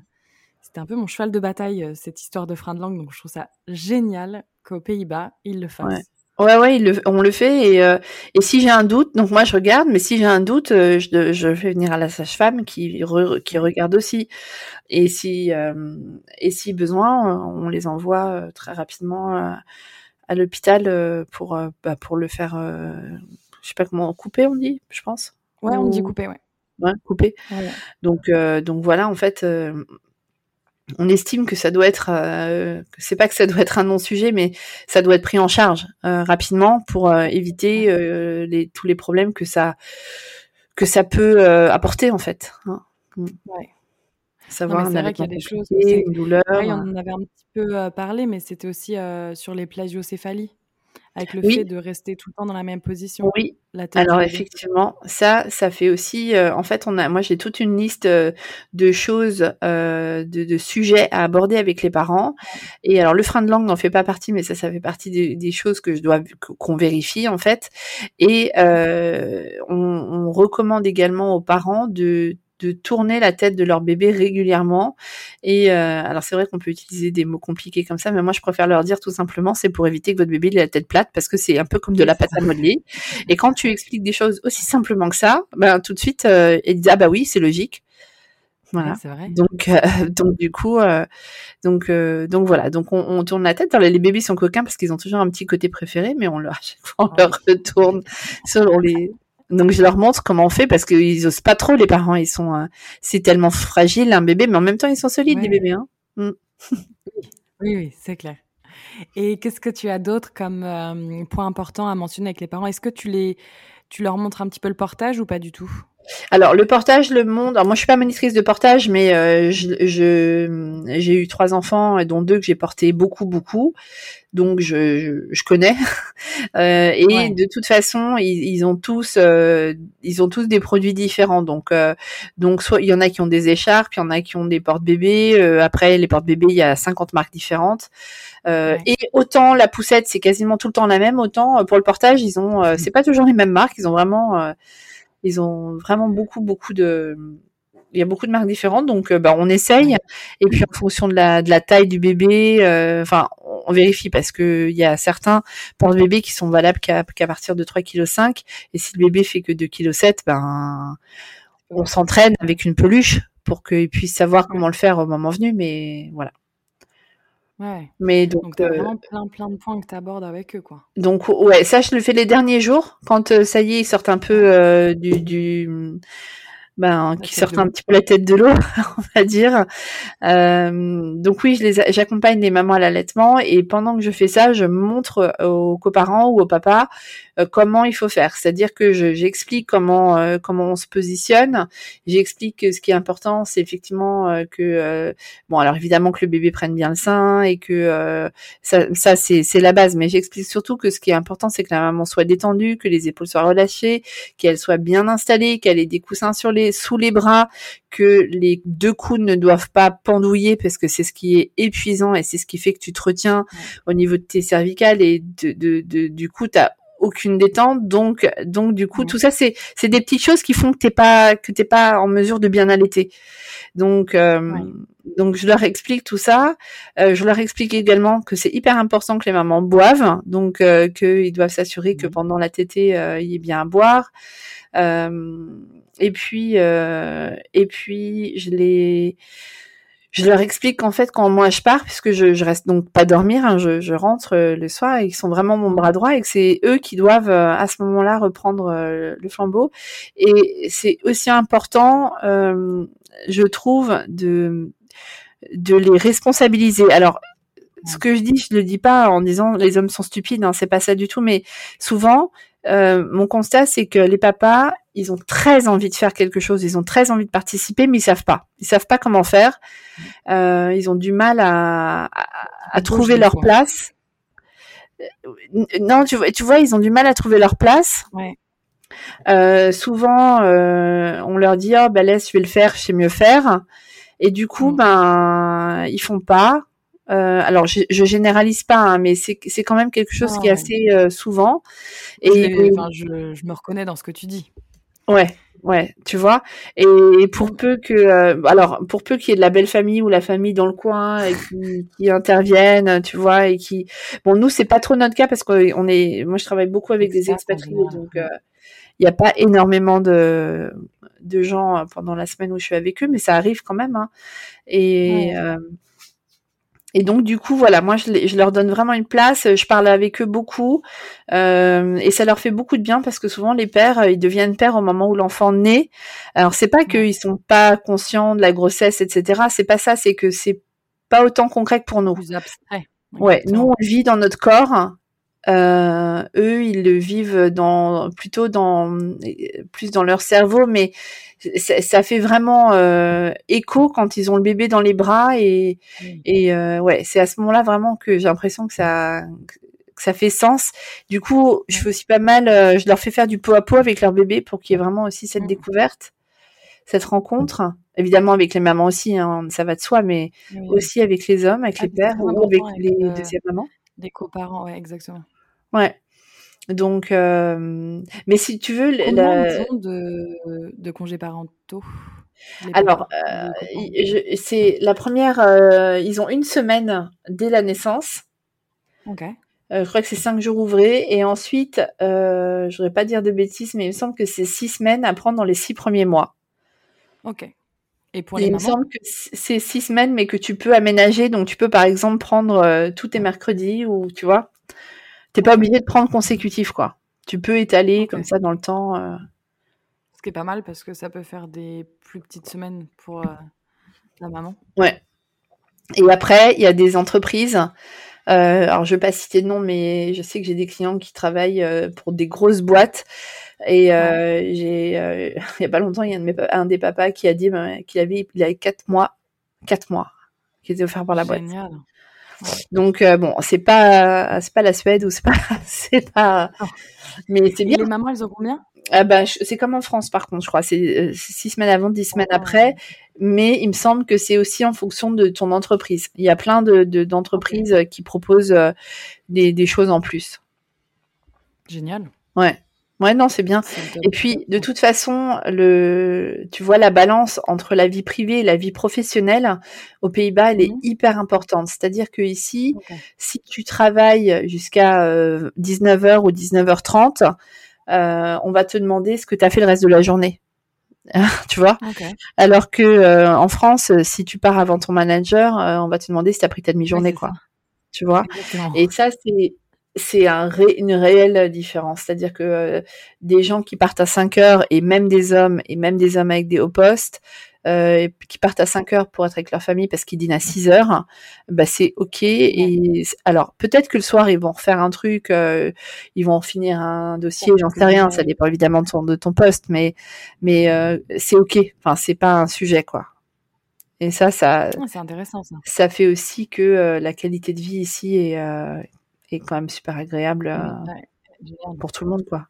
c'était un peu mon cheval de bataille euh, cette histoire de frein de langue. Donc je trouve ça génial qu'aux Pays-Bas ils le fassent. Ouais. Ouais, ouais, il le- on le fait. Et, euh, et si j'ai un doute, donc moi je regarde, mais si j'ai un doute, euh, je, je fais venir à la sage-femme qui, re- qui regarde aussi. Et si, euh, et si besoin, on les envoie euh, très rapidement euh, à l'hôpital pour, bah, pour le faire, euh, je sais pas comment, couper, on dit, je pense. Ouais, on dit Ou- couper, ouais. Ouais, couper. Ouais. Donc, euh, donc voilà, en fait, euh, on estime que ça doit être, euh, c'est pas que ça doit être un non-sujet, mais ça doit être pris en charge euh, rapidement pour euh, éviter euh, les, tous les problèmes que ça que ça peut euh, apporter en fait. Hein. Ouais. Savoir c'est un vrai qu'il y a des choses, une douleur. Pareil, on en avait un petit peu euh, parlé, mais c'était aussi euh, sur les plasiocéphalies. Avec le fait de rester tout le temps dans la même position. Oui. Alors effectivement, ça, ça fait aussi. Euh, en fait, on a, moi, j'ai toute une liste euh, de choses, euh, de, de, sujets à aborder avec les parents. Et alors, le frein de langue n'en fait pas partie, mais ça, ça fait partie des, des choses que je dois qu'on vérifie en fait. Et on, on recommande également aux parents de de tourner la tête de leur bébé régulièrement. Et euh, alors c'est vrai qu'on peut utiliser des mots compliqués comme ça, mais moi je préfère leur dire tout simplement c'est pour éviter que votre bébé ait la tête plate parce que c'est un peu comme de la pâte à modeler. Et quand tu expliques des choses aussi simplement que ça, ben tout de suite euh, ils disent ah bah oui c'est logique. Voilà. vrai. Donc, euh, donc du coup, euh, donc, donc voilà. Donc on, on, tourne la tête. Alors, les bébés sont coquins parce qu'ils ont toujours un petit côté préféré, mais on leur, on leur retourne selon les, donc je leur montre comment on fait parce qu'ils osent pas trop les parents. Ils sont, euh, c'est tellement fragile un bébé, mais en même temps ils sont solides les bébés. Hein mm. oui, oui, c'est clair. Et qu'est-ce que tu as d'autre comme euh, point important à mentionner avec les parents? Est-ce que tu les, tu leur montres un petit peu le portage ou pas du tout? Alors le portage, le monde. Alors moi je suis pas monitrice de portage, mais euh, je j'ai eu trois enfants, dont deux que j'ai portés beaucoup beaucoup, donc je, je, connais. euh, et de toute façon, ils, ils ont tous euh, ils ont tous des produits différents. Donc euh, donc soit il y en a qui ont des écharpes, il y en a qui ont des portes-bébés. après les portes-bébés, il y a 50 marques différentes. Et autant la poussette c'est quasiment tout le temps la même, autant pour le portage ils ont c'est pas toujours les mêmes marques. Ils ont vraiment ils ont vraiment beaucoup, beaucoup de, il y a beaucoup de marques différentes, donc bah, on essaye. Et puis en fonction de la, de la taille du bébé, enfin, on vérifie parce que il y a certains porte-bébés qui sont valables qu'à partir de 3,5 kg. Et si le bébé fait que 2,7 kg, ben, on s'entraîne avec une peluche pour qu'il puisse savoir comment le faire au moment venu. Mais voilà. Ouais. Mais donc, donc euh, vraiment plein plein de points que tu abordes avec eux quoi. Donc ouais, ça je le fais les derniers jours quand euh, ça y est, ils sortent un peu euh, du, du ben, qui sortent un petit peu la tête de l'eau, on va dire. Euh, donc oui, je les, j'accompagne les mamans à l'allaitement et pendant que je fais ça, je montre aux coparents ou au papa comment il faut faire. C'est-à-dire que je, j'explique comment euh, comment on se positionne. J'explique que ce qui est important, c'est effectivement euh, que bon, alors évidemment que le bébé prenne bien le sein et que ça, ça c'est, c'est la base. Mais j'explique surtout que ce qui est important, c'est que la maman soit détendue, que les épaules soient relâchées, qu'elle soit bien installée, qu'elle ait des coussins sur les sous les bras, que les deux coudes ne doivent pas pendouiller parce que c'est ce qui est épuisant et c'est ce qui fait que tu te retiens au niveau de tes cervicales et de, de, du coup t'as aucune détente. Donc donc du coup tout ça c'est c'est des petites choses qui font que t'es pas que t'es pas en mesure de bien allaiter. Donc euh, donc je leur explique tout ça. Euh, je leur explique également que c'est hyper important que les mamans boivent. Donc euh, qu'ils doivent s'assurer que pendant la tétée il y ait bien à boire. Et puis, et puis, je les, je leur explique qu'en fait, quand moi je pars, puisque je, je reste donc pas dormir, hein, je, je, rentre euh, le soir et ils sont vraiment mon bras droit et que c'est eux qui doivent euh, à ce moment-là reprendre le flambeau. Et c'est aussi important, je trouve, de de les responsabiliser. Alors, ce que je dis, je le dis pas en disant les hommes sont stupides, hein, c'est pas ça du tout, mais souvent, euh, mon constat, c'est que les papas, ils ont très envie de faire quelque chose, ils ont très envie de participer, mais ils savent pas. Ils savent pas comment faire. Euh, ils ont du mal à, à, trouver leur place. Non, tu vois, tu vois, ils ont du mal à trouver leur place. Ouais. Euh, souvent, euh, on leur dit, oh, ben laisse, je vais le faire, je sais mieux faire. Et du coup, mm. ben, ils font pas. Euh, alors, je, je généralise pas, hein, mais c'est quand même quelque chose qui est assez euh, souvent. Et je, je, me reconnais dans ce que tu dis. Ouais, ouais, tu vois. Et pour peu que, euh, alors, pour peu qu'il y ait de la belle famille ou la famille dans le coin et qui, qui interviennent, tu vois, et qui, bon, nous c'est pas trop notre cas parce qu'on est, moi je travaille beaucoup avec des expatriés, donc il n'y a pas énormément de de gens pendant la semaine où je suis avec eux, mais ça arrive quand même. Hein. Et et donc du coup voilà, moi je, je, leur donne vraiment une place, je parle avec eux beaucoup euh, et ça leur fait beaucoup de bien parce que souvent les pères euh, ils deviennent pères au moment où l'enfant naît. Alors c'est pas qu'ils sont pas conscients de la grossesse etc. C'est pas ça, c'est que c'est pas autant concret que pour nous. Ouais, nous on vit dans notre corps. Euh, eux, ils le vivent dans plutôt dans plus dans leur cerveau, mais ça, fait vraiment euh, écho quand ils ont le bébé dans les bras et, et euh, ouais, c'est à ce moment-là vraiment que j'ai l'impression que ça ça fait sens. Du coup, je fais aussi pas mal, euh, je leur fais faire du pot à pot avec leur bébé pour qu'il y ait vraiment aussi cette découverte, cette rencontre. Évidemment avec les mamans aussi, hein, ça va de soi, mais aussi avec les hommes, avec ah, les pères ou avec les deuxièmes mamans. Des coparents, ouais, exactement. Ouais. Donc, euh, mais si tu veux, Combien la... de, de congés parentaux alors, euh, c'est la première. Euh, ils ont une semaine dès la naissance. Ok. Je crois que c'est cinq jours ouvrés et ensuite, je voudrais pas dire de bêtises, mais il me semble que c'est six semaines à prendre dans les six premiers mois. Ok. Et pour les il me semble que c'est six semaines, mais que tu peux aménager. Donc, tu peux par exemple prendre tous tes mercredis ou tu vois, t'es pas obligé de prendre consécutif quoi. Tu peux étaler comme ça dans le temps pas mal parce que ça peut faire des plus petites semaines pour euh, la maman. Ouais. Et après, il y a des entreprises. Euh, alors, je vais pas citer de nom, mais je sais que j'ai des clients qui travaillent euh, pour des grosses boîtes. Et j'ai, il y a pas longtemps, il y a un, de mes, un des papas qui a dit ben, qu'il avait, il avait quatre mois, quatre mois, qui étaient offerts par la boîte. Donc bon, c'est pas c'est pas la Suède ou c'est pas c'est pas mais c'est bien. les mamans, elles ont combien? Ah bah, c'est comme en France par contre, je crois. C'est euh, six semaines avant, dix semaines oh. après. Mais il me semble que c'est aussi en fonction de ton entreprise. Il y a plein de d'entreprises qui proposent euh, des, des, choses en plus. Génial. Ouais. Ouais, non, c'est bien. Et puis, de toute façon, le, tu vois, la balance entre la vie privée et la vie professionnelle aux Pays-Bas, elle est mmh hyper importante. C'est-à-dire que ici, si tu travailles jusqu'à 19h euh, ou 19h30, euh, on va te demander ce que tu as fait le reste de la journée. tu vois? Alors que euh, en France, si tu pars avant ton manager, on va te demander si tu as pris ta demi-journée, quoi. Tu vois? Et ça, c'est c'est un une réelle différence. C'est-à-dire que des gens qui partent à 5 heures, et même des hommes, et même des hommes avec des hauts postes, euh, qui partent à 5 heures pour être avec leur famille parce qu'ils dînent à 6 heures, bah c'est ok. Et alors peut-être que le soir ils vont refaire un truc, euh, ils vont finir un dossier, j'en sais rien. Ça dépend évidemment de ton, de ton poste, mais mais euh, c'est ok. Enfin c'est pas un sujet quoi. Et ça, ça, intéressant ça. Ça fait aussi que la qualité de vie ici est est quand même super agréable pour tout le monde quoi.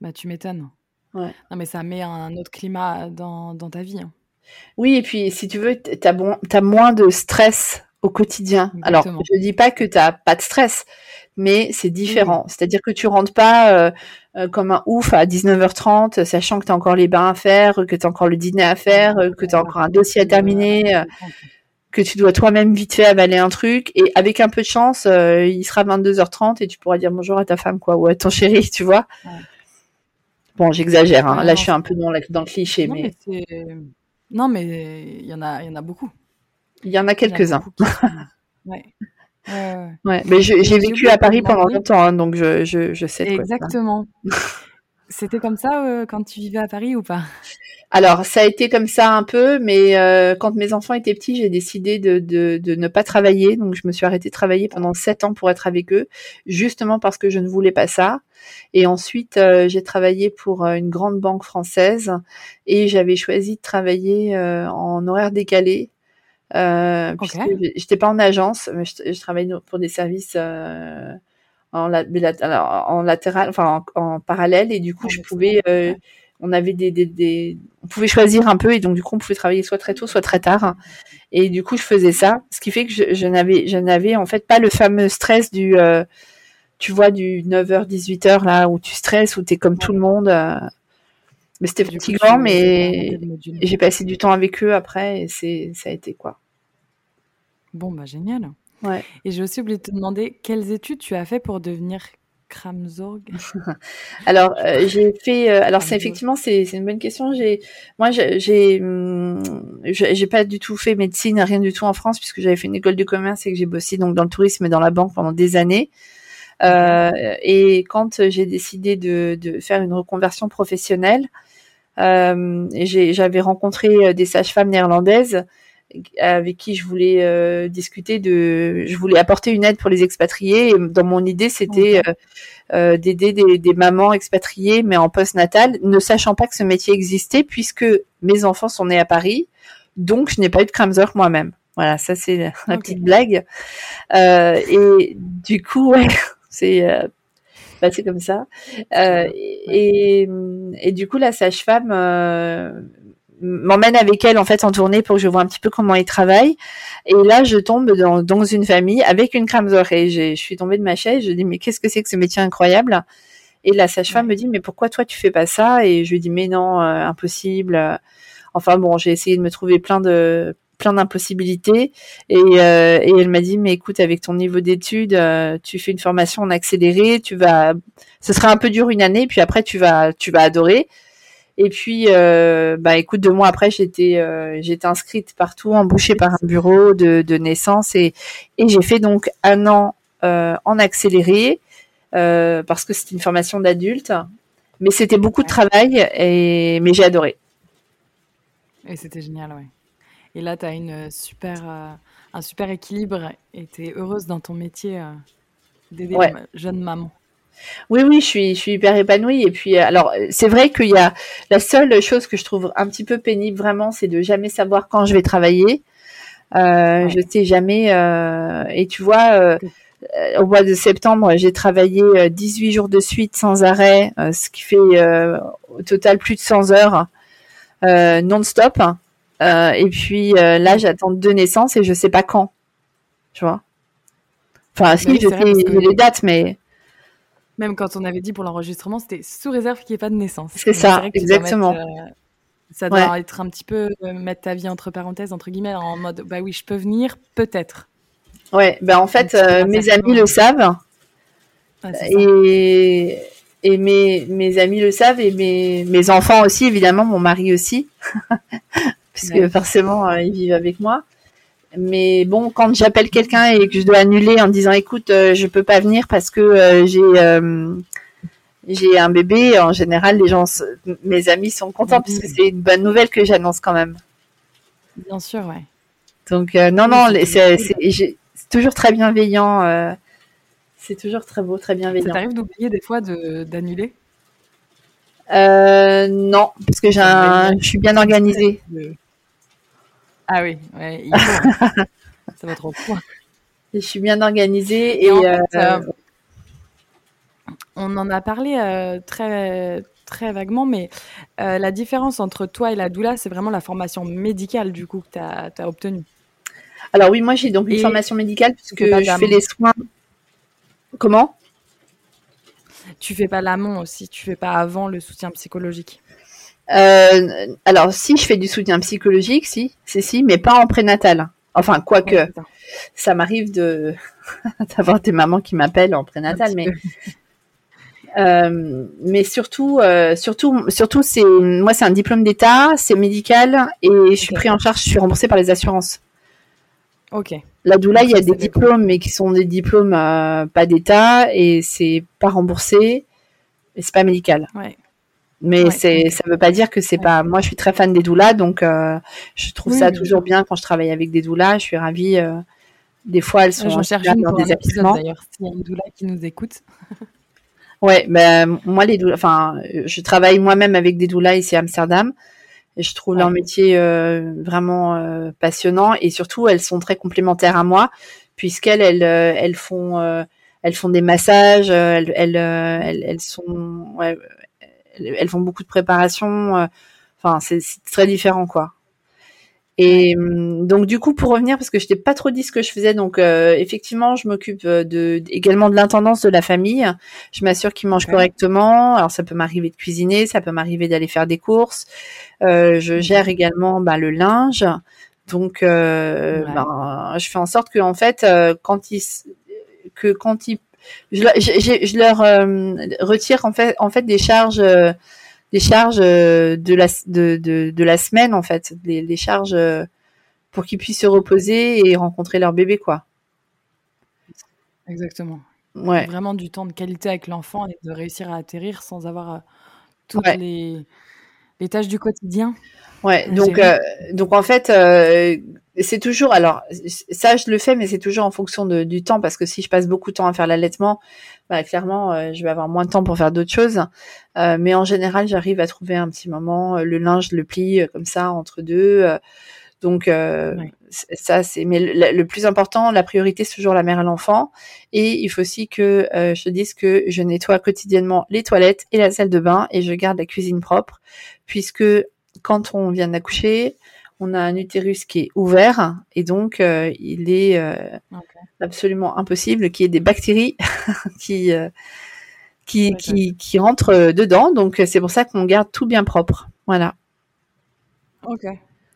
Bah tu m'étonnes. Non, mais ça met un autre climat dans, dans ta vie. Hein. Oui, et puis si tu veux, tu as, bon, as, moins de stress au quotidien. Alors, je dis pas que tu n'as pas de stress, mais c'est différent. C'est-à-dire que tu rentres pas euh, euh, comme un ouf à 19h30, sachant que tu as encore les bains à faire, que tu as encore le dîner à faire, que tu as encore un dossier à terminer, euh, que tu dois toi-même vite fait avaler un truc. Et avec un peu de chance, il sera 22h30 et tu pourras dire bonjour à ta femme, quoi, ou à ton chéri, tu vois. Bon, j'exagère. Hein. Là, je suis un peu dans, dans le cliché, non, mais... non, mais il y en a, il y en a beaucoup. Il y en a quelques-uns. ouais. Ouais, mais j'ai vécu à Paris pendant longtemps, hein, donc je, je, je sais. Exactement. C'était comme ça euh, quand tu vivais à Paris ou pas? Alors, ça a été comme ça un peu, mais euh, quand mes enfants étaient petits, j'ai décidé de, de, de, ne pas travailler. Donc, je me suis arrêtée de travailler pendant sept ans pour être avec eux, justement parce que je ne voulais pas ça. Et ensuite, euh, j'ai travaillé pour euh, une grande banque française et j'avais choisi de travailler en horaire décalé. Euh, okay. J'étais pas en agence, mais je, je travaillais pour des services en, en, latéral, enfin en, en, parallèle, et du coup, je pouvais on avait des, des, on pouvait choisir un peu et donc du coup on pouvait travailler soit très tôt soit très tard. Et du coup je faisais ça ce qui fait que je, n'avais je n'avais en fait pas le fameux stress du euh, tu vois du 9h 18h là où tu stresses où tu es comme tout le monde euh. mais c'était fatigant mais j'ai passé du temps avec eux après et c'est ça a été quoi. Bon bah génial. Ouais. Et j'ai aussi oublié de te demander quelles études tu as fait pour devenir Kramzorg Alors euh, j'ai fait. Euh, alors c'est effectivement c'est une bonne question. J'ai moi j'ai hum, j'ai pas du tout fait médecine rien du tout en France puisque j'avais fait une école de commerce et que j'ai bossé donc dans le tourisme et dans la banque pendant des années. Euh, et quand j'ai décidé de, de, faire une reconversion professionnelle, j'avais rencontré des sages-femmes néerlandaises avec qui je voulais euh, discuter de, je voulais apporter une aide pour les expatriés. Et dans mon idée, c'était euh, euh, d'aider des, des, mamans expatriées, mais en post-natal, ne sachant pas que ce métier existait, puisque mes enfants sont nés à Paris, donc je n'ai pas eu de Kramzorg moi-même. Voilà, ça c'est la, petite blague. Euh, et du coup, ouais, c'est euh, bah, c'est comme ça. Euh, et, et, du coup, la sage-femme euh, m'emmène avec elle en fait en tournée pour que je vois un petit peu comment ils travaillent. Et là, je tombe dans, dans une famille avec une crème oreille. Je suis tombée de ma chaise. Je dis mais qu'est-ce que c'est que ce métier incroyable? Et la sage-femme me dit mais pourquoi toi tu fais pas ça? Et je lui dis mais non, euh, impossible. Enfin bon, j'ai essayé de me trouver plein de plein d'impossibilités et, euh, et elle m'a dit mais écoute avec ton niveau d'études euh, tu fais une formation en accéléré tu vas ce sera un peu dur une année puis après tu vas tu vas adorer et puis, euh, bah, écoute, deux mois après, j'étais, euh, j'étais inscrite partout, embauchée par un bureau de, de naissance, et, et j'ai fait donc un an euh, en accéléré parce que c'était une formation d'adulte, mais c'était beaucoup de travail, et mais j'ai adoré. Et c'était génial, ouais. Et là, tu as une super, un super équilibre, et tu es heureuse dans ton métier d'aider Ouais. les jeunes mamans. Oui, oui, je suis, je suis hyper épanouie. Et puis, euh, alors, c'est vrai qu'il y a la seule chose que je trouve un petit peu pénible vraiment, c'est de jamais savoir quand je vais travailler. Euh, Ouais. Je sais jamais. euh, et tu vois, euh, au mois de septembre, j'ai travaillé euh, 18 jours de suite sans arrêt, ce qui fait au total plus de 100 heures non-stop. Et puis là, j'attends deux naissances et je sais pas quand. Tu vois? Enfin, si, oui, je sais les dates, mais Même quand on avait dit pour l'enregistrement, c'était sous réserve qu'il n'y ait pas de naissance. C'est ça, que exactement. mettre, euh, ça doit être un petit peu euh, mettre ta vie entre parenthèses, entre guillemets, en mode bah oui, je peux venir, peut-être. Ouais, ben en fait, euh, mes amis le savent et, et mes, mes amis le savent et mes, mes enfants aussi, évidemment, mon mari aussi, puisque Ouais. forcément, euh, ils vivent avec moi. Mais bon, quand j'appelle quelqu'un et que je dois annuler en disant, écoute, euh, je peux pas venir parce que euh, j'ai euh, j'ai un bébé, en général, les gens, mes amis sont contents Mhm. puisque c'est une bonne nouvelle que j'annonce quand même. Bien sûr, ouais. Donc euh, non, non, c'est toujours très bienveillant. c'est toujours très beau, très Ça bienveillant. t'arrive d'oublier des fois de- d'annuler? Non, parce que j'ai je suis bien organisée. De- Ah oui, ouais, il faut, hein. ça va trop loin. Je suis bien organisée Et et, en euh, fait, euh, On en a parlé euh, très, très vaguement, mais euh, la différence entre toi et la doula, c'est vraiment la formation médicale du coup que tu as, obtenue. alors oui, moi j'ai donc une Et formation médicale puisque je fais les soins. Comment? Tu fais pas l'amont aussi, tu fais pas avant le soutien psychologique. Euh, Alors si je fais du soutien psychologique, si, si, si, mais pas en prénatal. Enfin, quoique, Ouais, c'est ça. m'arrive de d'avoir des mamans qui m'appellent en prénatal, mais. Euh, mais surtout, euh, surtout, surtout, c'est moi, c'est un diplôme d'État, c'est médical et je suis pris en charge, je suis remboursée par les assurances. Ok. La doula, il y a des c'est diplômes, mais qui sont des diplômes euh, pas d'État et c'est pas remboursé et c'est pas médical. Ouais. Mais Ouais, c'est, ça veut pas dire que c'est Ouais. pas. Moi, je suis très fan des doulas, donc euh, je trouve Oui, ça toujours bien quand je travaille avec des doulas. Je suis ravie. euh, des fois, elles sont J'en en cherche une dans des épisode accouchements. d'ailleurs, s'il y a une doula qui nous écoute. Ouais, ben moi les doulas, enfin, je travaille moi-même avec des doulas ici à Amsterdam et je trouve leur Ouais. métier euh, vraiment passionnant et surtout elles sont très complémentaires à moi puisqu'elles elles elles font elles font des massages, elles elles elles, elles sont ouais, elles, font beaucoup de préparation, euh, enfin c'est très différent quoi. Et hum, donc du coup pour revenir parce que je t'ai pas trop dit ce que je faisais donc euh, effectivement je m'occupe euh, de également de l'intendance de la famille je m'assure qu'ils mangent correctement. Alors ça peut m'arriver de cuisiner, ça peut m'arriver d'aller faire des courses. Euh, je gère également bah, le linge. Donc euh, Ouais. ben, je fais en sorte que en fait euh, quand ils que quand ils je, leur- je- je- je leur euh, retire en fait en fait des charges euh, des charges euh, de la de, de, de la semaine en fait les charges pour qu'ils puissent se reposer et rencontrer leur bébé quoi. Exactement. Ouais. Vraiment du temps de qualité avec l'enfant et de réussir à atterrir sans avoir toutes Ouais. les, les tâches du quotidien. Ouais, à donc euh, donc en fait euh, c'est toujours alors ça je le fais mais c'est toujours en fonction de, du temps parce que si je passe beaucoup de temps à faire l'allaitement bah clairement euh, je vais avoir moins de temps pour faire d'autres choses. Euh, mais en général j'arrive à trouver un petit moment euh, le linge je le plie euh, comme ça entre deux euh, Donc ça c'est mais le, plus important, la priorité c'est toujours la mère et l'enfant. Et il faut aussi que je te dise que je nettoie quotidiennement les toilettes et la salle de bain et je garde la cuisine propre puisque quand on vient d'accoucher, on a un utérus qui est ouvert et donc il est absolument impossible qu'il y ait des bactéries qui qui, qui, qui rentrent euh, dedans. Donc c'est pour ça qu'on garde tout bien propre. Voilà. Ok.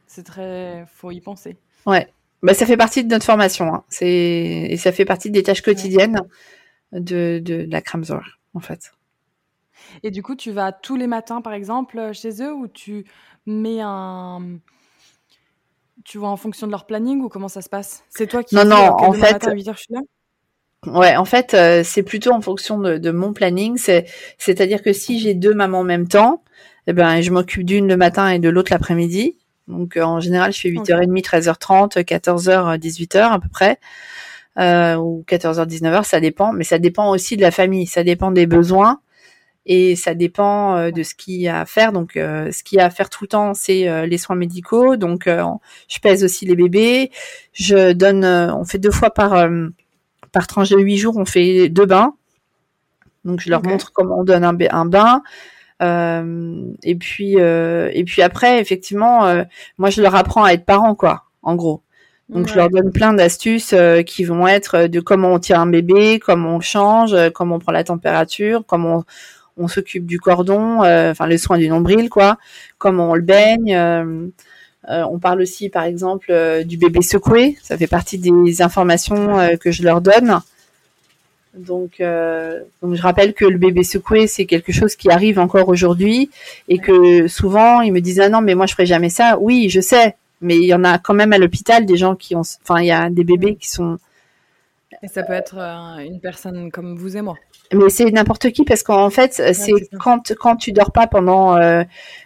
C'est très. Faut y penser. Ouais. Bah, ça fait partie de notre formation. Hein. C'est et ça fait partie des tâches quotidiennes de, de, la Kramzor, en fait. Et du coup, tu vas tous les matins, par exemple, chez eux, ou tu mets un tu vois en fonction de leur planning ou comment ça se passe? C'est toi qui non non en fait je suis là? Ouais, en fait, euh, c'est plutôt en fonction de, mon planning. C'est, c'est-à-dire que si j'ai deux mamans en même temps, eh ben, je m'occupe d'une le matin et de l'autre l'après-midi. Donc, euh, en général, je fais 8h30, 13h30, 14h, 18h à peu près. Euh, ou 14h, 19h, ça dépend. Mais ça dépend aussi de la famille. Ça dépend des besoins. Et ça dépend de ce qu'il y a à faire. Donc, ce qu'il y a à faire tout le temps, c'est les soins médicaux. Donc, je pèse aussi les bébés. Je donne, on fait deux fois par par tranche de 8 jours, on fait deux bains. Donc je leur montre comment on donne un, bain. Euh, et puis euh, et puis après, effectivement, euh, moi je leur apprends à être parents, quoi, en gros. Donc je leur donne plein d'astuces qui vont être de comment on tire un bébé, comment on change, comment on prend la température, comment on, s'occupe du cordon, enfin les soins du nombril, quoi, comment on le baigne. Euh, on parle aussi, par exemple, euh, du bébé secoué. Ça fait partie des informations euh, que je leur donne. Donc, donc, je rappelle que le bébé secoué, c'est quelque chose qui arrive encore aujourd'hui et que souvent ils me disent ah non mais moi je ferai jamais ça. Oui, je sais, mais il y en a quand même à l'hôpital des gens qui ont, enfin il y a des bébés qui sont. Et ça peut être une personne comme vous et moi. Mais c'est n'importe qui parce qu'en fait c'est quand quand tu dors pas pendant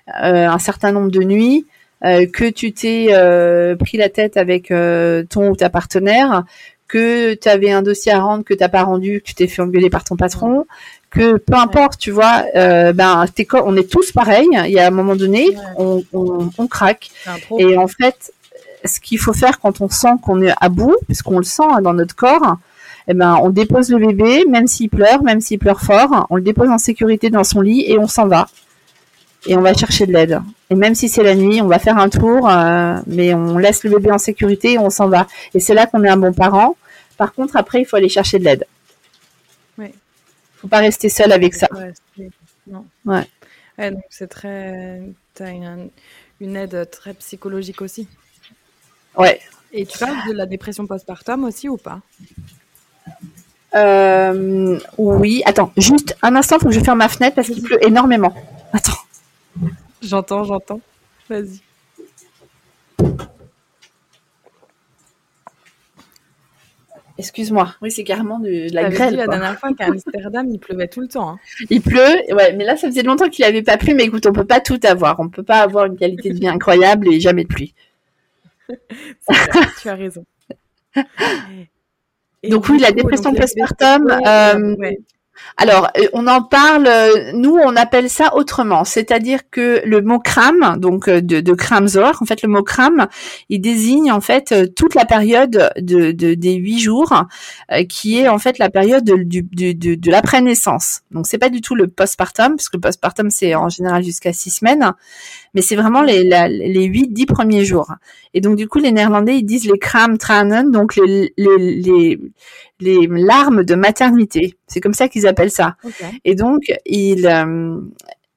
un certain nombre de nuits, euh, que tu t'es euh, pris la tête avec euh, ton ou ta partenaire, que tu avais un dossier à rendre que t'as pas rendu, que tu t'es fait engueuler par ton patron, que peu importe, tu vois, euh, ben on est tous pareils. Il y a un moment donné, on, on, on, craque. Et en fait, ce qu'il faut faire quand on sent qu'on est à bout, puisqu'on le sent hein, dans notre corps, eh ben on dépose le bébé, même s'il pleure, même s'il pleure fort, on le dépose en sécurité dans son lit et on s'en va et on va chercher de l'aide. Et même si c'est la nuit, on va faire un tour, euh, mais on laisse le bébé en sécurité et on s'en va. Et c'est là qu'on est un bon parent. Par contre, après, il faut aller chercher de l'aide. Oui. Faut pas rester seul avec ça. non. Ouais. donc c'est très, as une, une, aide très psychologique aussi. Ouais. Et tu parles de la dépression postpartum aussi ou pas? Euh, Oui. Attends, juste un instant, faut que je ferme ma fenêtre parce qu'il pleut énormément. Attends. J'entends, j'entends. Vas-y. Excuse-moi. Oui, c'est carrément de, la grêle. la dernière fois qu'à Amsterdam, il pleuvait tout le temps. Hein. Il pleut, ouais, mais là, ça faisait longtemps qu'il n'avait pas plu. Mais écoute, on peut pas tout avoir. On peut pas avoir une qualité de vie incroyable et jamais de pluie. tu as raison. Donc oui, la dépression postpartum. Euh, alors, euh, on en parle, euh, nous, on appelle ça autrement. C'est-à-dire que le mot cram, donc de, de Kramzor, en fait, le mot cram, il désigne en fait toute la période de, des huit jours, qui est en fait la période de, de, de l'après-naissance. Donc, c'est pas du tout le postpartum, parce que le postpartum, c'est en général jusqu'à six semaines, mais c'est vraiment les, les 8, 10 premiers jours. Et donc, du coup, les Néerlandais, ils disent les kramtranen, donc les, les, les, larmes de maternité. C'est comme ça qu'ils appellent ça. Et donc, ils, euh,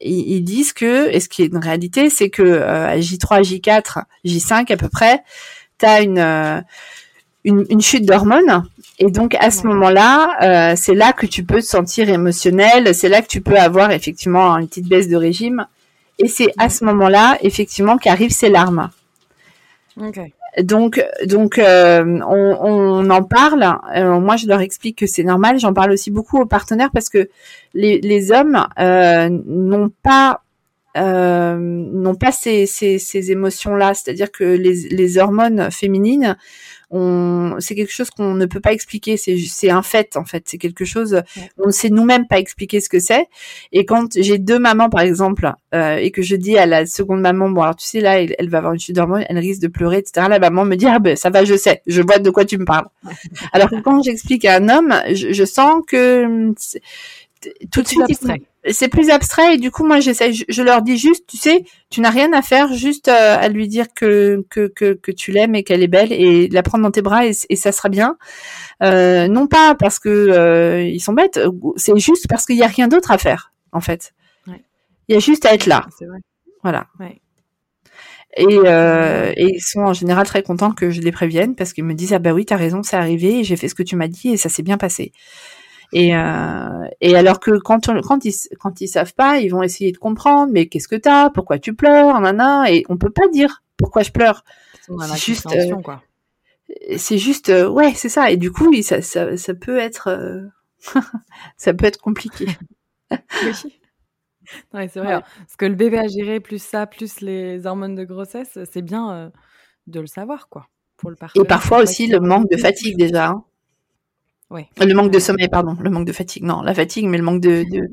ils, disent que, et ce qui est une réalité, c'est que euh, à J3, J4, J5 à peu près, tu as une, euh, une, une, chute d'hormones. Et donc à ce moment-là, euh, c'est là que tu peux te sentir émotionnel, c'est là que tu peux avoir effectivement une petite baisse de régime. Et c'est à ce moment-là, effectivement, qu'arrivent ces larmes. Donc, donc euh, on, on, en parle. Euh, moi, je leur explique que c'est normal. J'en parle aussi beaucoup aux partenaires parce que les, les hommes euh, n'ont pas n'ont pas ces, ces, ces émotions-là. C'est-à-dire que les, les hormones féminines c'est quelque chose qu'on ne peut pas expliquer. C'est, un fait en fait. C'est quelque chose on ne sait nous-mêmes pas expliquer ce que c'est. Et quand j'ai deux mamans par exemple euh, et que je dis à la seconde maman, bon alors tu sais là, elle, va avoir une chute d'hormones, elle risque de pleurer, etc. La maman me dit ah ben ça va, je sais, je vois de quoi tu me parles. alors que quand j'explique à un homme, je, sens que tout de suite c'est plus abstrait et du coup moi j'essaie je, leur dis juste tu sais tu n'as rien à faire juste euh, à lui dire que que que, que tu l'aimes et qu'elle est belle et la prendre dans tes bras et, ça sera bien. Euh, non pas parce que euh, ils sont bêtes c'est juste parce qu'il y a rien d'autre à faire en fait. Il y a juste à être là. Vrai. voilà. Et, et, ils sont en général très contents que je les prévienne parce qu'ils me disent ah bah oui t'as raison c'est arrivé j'ai fait ce que tu m'as dit et ça s'est bien passé et, euh, et alors que quand, on, quand ils quand ils savent pas, ils vont essayer de comprendre. Mais qu'est-ce que t'as? Pourquoi tu pleures? Nana Et on peut pas dire pourquoi je pleure. C'est juste, euh. C'est juste, euh, ouais, c'est ça. Et du coup, ça, ça, ça peut être, ça peut être compliqué. oui. Ouais, c'est vrai. Parce que le bébé a géré, plus ça, plus les hormones de grossesse, c'est bien de le savoir, quoi. Pour le Et parfois aussi le manque de fatigue déjà. Hein. Le manque de sommeil, pardon, le manque de fatigue. Non, la fatigue, mais le manque de, de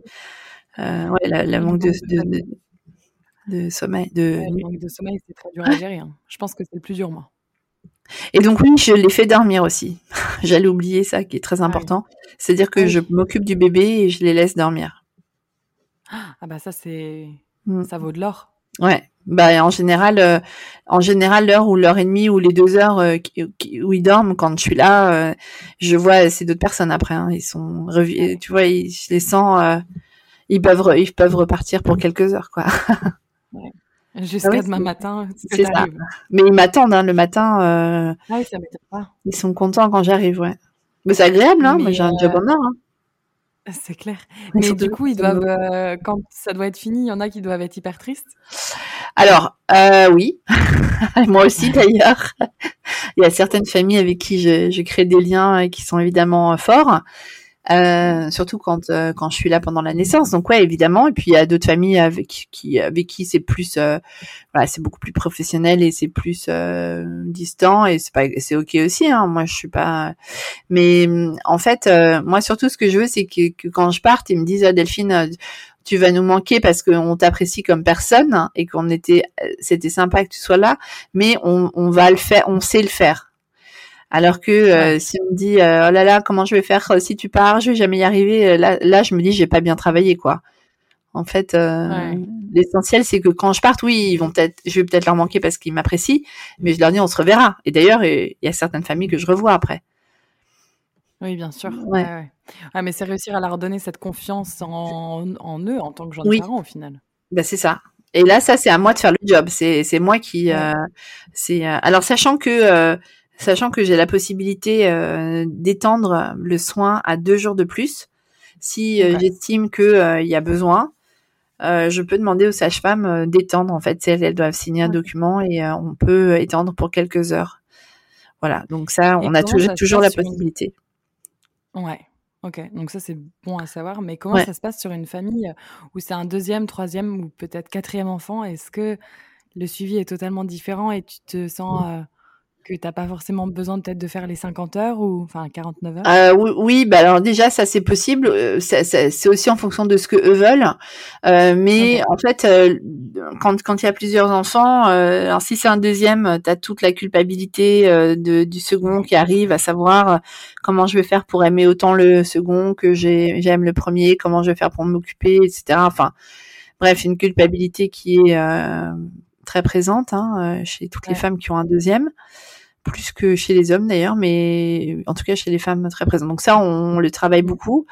euh, ouais, la, manque de, de, de, sommeil. De... le manque de sommeil, c'est très dur à gérer. Hein. Je pense que c'est le plus dur, moi. Et donc oui, je l'ai fait dormir aussi. J'allais oublier ça, qui est très important. C'est-à-dire que je m'occupe du bébé et je les laisse dormir. Ah bah ça c'est, mm. ça vaut de l'or. Ouais. Bah en général, euh, en général l'heure ou l'heure et demie ou les deux heures euh, où ils dorment quand je suis là, euh, je vois c'est d'autres personnes après. Hein, ils sont, tu vois, je les sens, ils peuvent ils peuvent repartir pour quelques heures quoi. ouais. Jusqu'à ah demain matin. C'est ça. Mais ils m'attendent hein, le matin. Ah oui, ça m'étonne pas. Ils sont contents quand j'arrive, ouais. Mais c'est agréable, hein. Moi j'ai un job en or. Hein. C'est clair. Mais du coup, ils doivent, euh, quand ça doit être fini, il y en a qui doivent être hyper tristes? Alors, euh, oui, moi aussi d'ailleurs. il y a certaines familles avec qui je, je crée des liens et qui sont évidemment forts. Euh, surtout quand euh, quand je suis là pendant la naissance. Donc ouais, évidemment. Et puis il y a d'autres familles avec qui avec qui c'est plus euh, voilà, c'est beaucoup plus professionnel et c'est plus euh, distant et c'est pas c'est ok aussi. Hein. Moi je suis pas. Mais en fait, moi surtout ce que je veux, c'est que, que, quand je parte, ils me disent ah, Delphine. tu vas nous manquer parce qu'on t'apprécie comme personne et qu'on était, c'était sympa que tu sois là, mais on, on va le faire, on sait le faire alors que euh, si on me dit euh, oh là là comment je vais faire euh, si tu pars, je vais jamais y arriver. Là, là je me dis j'ai pas bien travaillé quoi. En fait, l'essentiel c'est que quand je parte, oui, ils vont peut-être, je vais peut-être leur manquer parce qu'ils m'apprécient, mais je leur dis on se reverra. Et d'ailleurs, il y a certaines familles que je revois après. Oui, bien sûr. Ouais. ouais, mais c'est réussir à leur donner cette confiance en, en eux en tant que jeunes parents au final. Ben, c'est ça. Et là, ça, c'est à moi de faire le job. C'est, c'est moi qui. c'est alors sachant que sachant que j'ai la possibilité euh, d'étendre le soin à deux jours de plus. Si euh, j'estime qu'il euh, y a besoin, je peux demander aux sages-femmes d'étendre. En fait, elles, elles doivent signer un document et on peut étendre pour quelques heures. Voilà, donc ça, on a toujours, toujours la possibilité. Ouais, ok, donc ça c'est bon à savoir. Mais comment ça se passe sur une famille où c'est un deuxième, troisième ou peut-être quatrième enfant? Est-ce que le suivi est totalement différent et tu te sens que t'as pas forcément besoin peut-être de faire les 50 heures ou enfin 49 heures? Euh, oui, oui, bah alors déjà ça c'est possible. Euh, c'est aussi en fonction de ce que eux veulent. Euh, mais en fait, euh, quand quand il y a plusieurs enfants, alors si c'est un deuxième, t'as toute la culpabilité de, du second qui arrive, à savoir comment je vais faire pour aimer autant le second que j'aime le premier, comment je vais faire pour m'occuper, etc. Enfin, bref, une culpabilité qui est très présente hein, chez toutes les femmes qui ont un deuxième plus que chez les hommes d'ailleurs, mais en tout cas chez les femmes très présentes. Donc ça, on, le travaille beaucoup.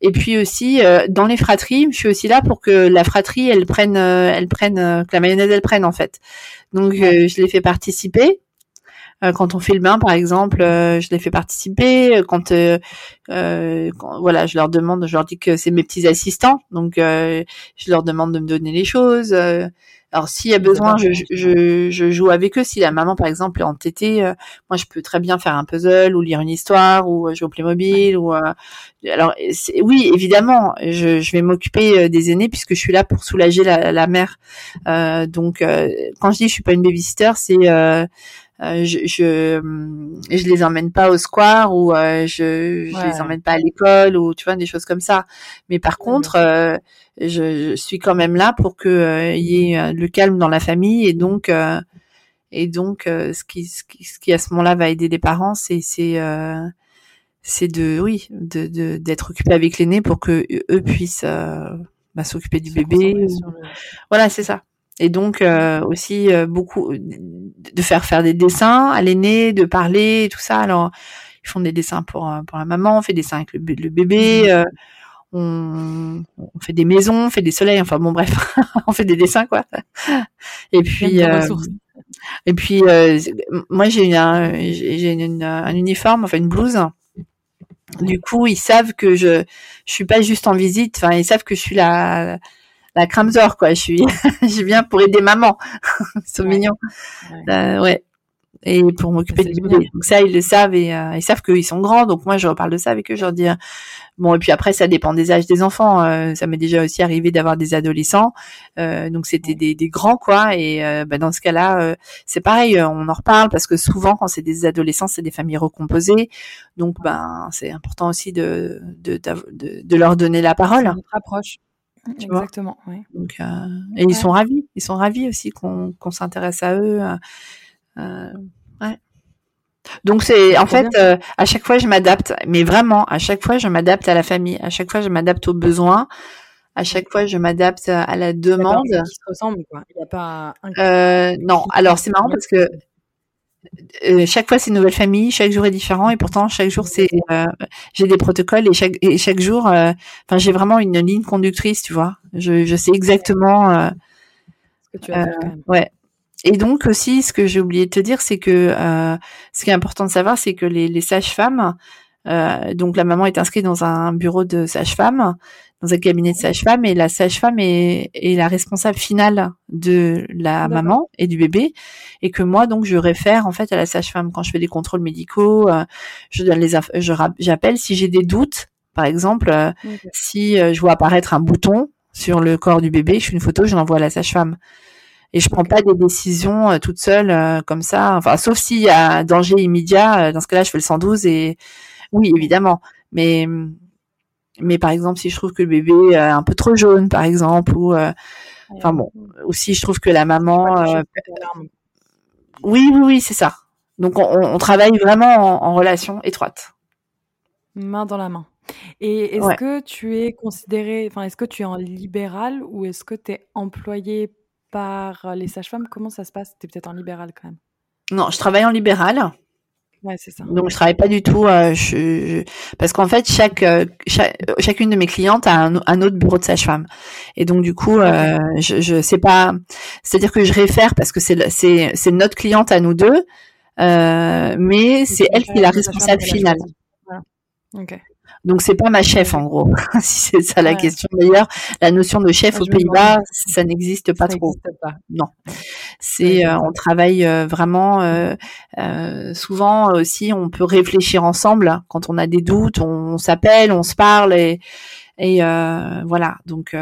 Et puis aussi euh, dans les fratries, je suis aussi là pour que la fratrie, elle prenne, euh, elle prenne, euh, que la mayonnaise, elle prenne en fait. Donc je les fais participer. Euh, quand on fait le bain, par exemple, euh, je les fais participer. Quand, voilà, je leur demande, je leur dis que c'est mes petits assistants, donc je leur demande de me donner les choses. Alors s'il y a besoin, je, je, je, joue avec eux. Si la maman, par exemple, est entêtée, euh, moi, je peux très bien faire un puzzle ou lire une histoire ou euh, jouer au Playmobil. Ou, euh, alors oui, évidemment, je, je vais m'occuper des aînés puisque je suis là pour soulager la, la mère. donc quand je dis je suis pas une babysitter, c'est euh, je, je, je les emmène pas au square ou euh, je, je les emmène pas à l'école ou tu vois des choses comme ça. Mais par contre, euh, je, je, suis quand même là pour que y ait le calme dans la famille et donc et donc ce qui ce qui, ce qui à ce moment-là va aider les parents, c'est c'est c'est de oui de d'être occupé avec l'aîné pour que eux puissent bah, s'occuper du bébé. Voilà, c'est ça. Et donc euh, aussi euh, beaucoup de faire faire des dessins à l'aîné, de parler, tout ça. Alors ils font des dessins pour euh, pour la maman, on fait des dessins avec le, bébé, mmh. on, on, fait des maisons, on fait des soleils. Enfin bon bref, on fait des dessins quoi. Et puis et puis moi j'ai une j'ai une, un uniforme, enfin une blouse. Du coup, ils savent que je je suis pas juste en visite. Enfin, ils savent que je suis la la Kramzor, quoi. Je suis, je viens pour aider maman. Ils sont mignons. Ouais. ouais. Et pour m'occuper du bébé. Donc ça, ils le savent et euh, ils savent qu'ils sont grands. Donc moi, je reparle de ça avec eux. Je leur dis, euh, bon, et puis après, ça dépend des âges des enfants. Euh, ça m'est déjà aussi arrivé d'avoir des adolescents. donc c'était des, des, grands, quoi. Et bah, dans ce cas-là, c'est pareil. On en reparle parce que souvent, quand c'est des adolescents, c'est des familles recomposées. Donc, ben, c'est important aussi de de, de, de, leur donner la parole. Notre approche. Exactement. Donc, euh, et ils sont ravis. Ils sont ravis aussi qu'on s'intéresse à eux. Euh, euh, ouais. Donc c'est en fait à chaque fois je m'adapte, mais vraiment à chaque fois je m'adapte à la famille, à chaque fois je m'adapte aux besoins, à chaque fois je m'adapte à la demande. Qui se ressemble quoi. Il y a pas un... non, alors c'est marrant parce que euh, chaque fois c'est une nouvelle famille, chaque jour est différent et pourtant chaque jour c'est euh, j'ai des protocoles et chaque et chaque jour euh, enfin j'ai vraiment une ligne conductrice, tu vois. Je, je sais exactement ce que tu as ouais. Et donc aussi ce que j'ai oublié de te dire c'est que ce qui est important de savoir c'est que les, les sages-femmes donc la maman est inscrite dans un bureau de sage-femme dans un cabinet de sage-femme et la sage-femme est, est, la responsable finale de la maman et du bébé et que moi donc je réfère en fait à la sage-femme quand je fais des contrôles médicaux, euh, je donne les je j'appelle si j'ai des doutes par exemple euh, si euh, je vois apparaître un bouton sur le corps du bébé, je fais une photo, je l'envoie à la sage-femme. Et je prends pas des décisions toute seule comme ça, enfin sauf s'il y a danger immédiat, dans ce cas-là je fais le 112 et oui évidemment, mais mais par exemple, si je trouve que le bébé est un peu trop jaune, par exemple, ou euh, enfin bon, ou si je trouve que la maman, euh, oui, oui, oui, c'est ça. Donc on, on, travaille vraiment en, relation étroite. Main dans la main. Et est-ce que tu es considéré, enfin, est-ce que tu es en libéral ou est-ce que tu es employé par les sages-femmes? Comment ça se passe? Tu es peut-être en libéral quand même. Non, je travaille en libéral. Ouais, c'est ça. Donc je travaille pas du tout, euh, je, parce qu'en fait chaque, euh, chaque, chacune de mes clientes a un, un autre bureau de sage-femme, et donc du coup euh, je, je sais pas, c'est-à-dire que je réfère parce que c'est c'est c'est notre cliente à nous deux, euh, mais c'est elle qui est la responsable finale. Voilà. Ok. Donc c'est pas ma chef en gros, si c'est ça la question. D'ailleurs, la notion de chef aux Pays-Bas, ça n'existe pas trop. Pas. Non, c'est euh, on travaille euh, vraiment euh, souvent aussi. On peut réfléchir ensemble quand on a des doutes. On, s'appelle, on se parle et et voilà. Donc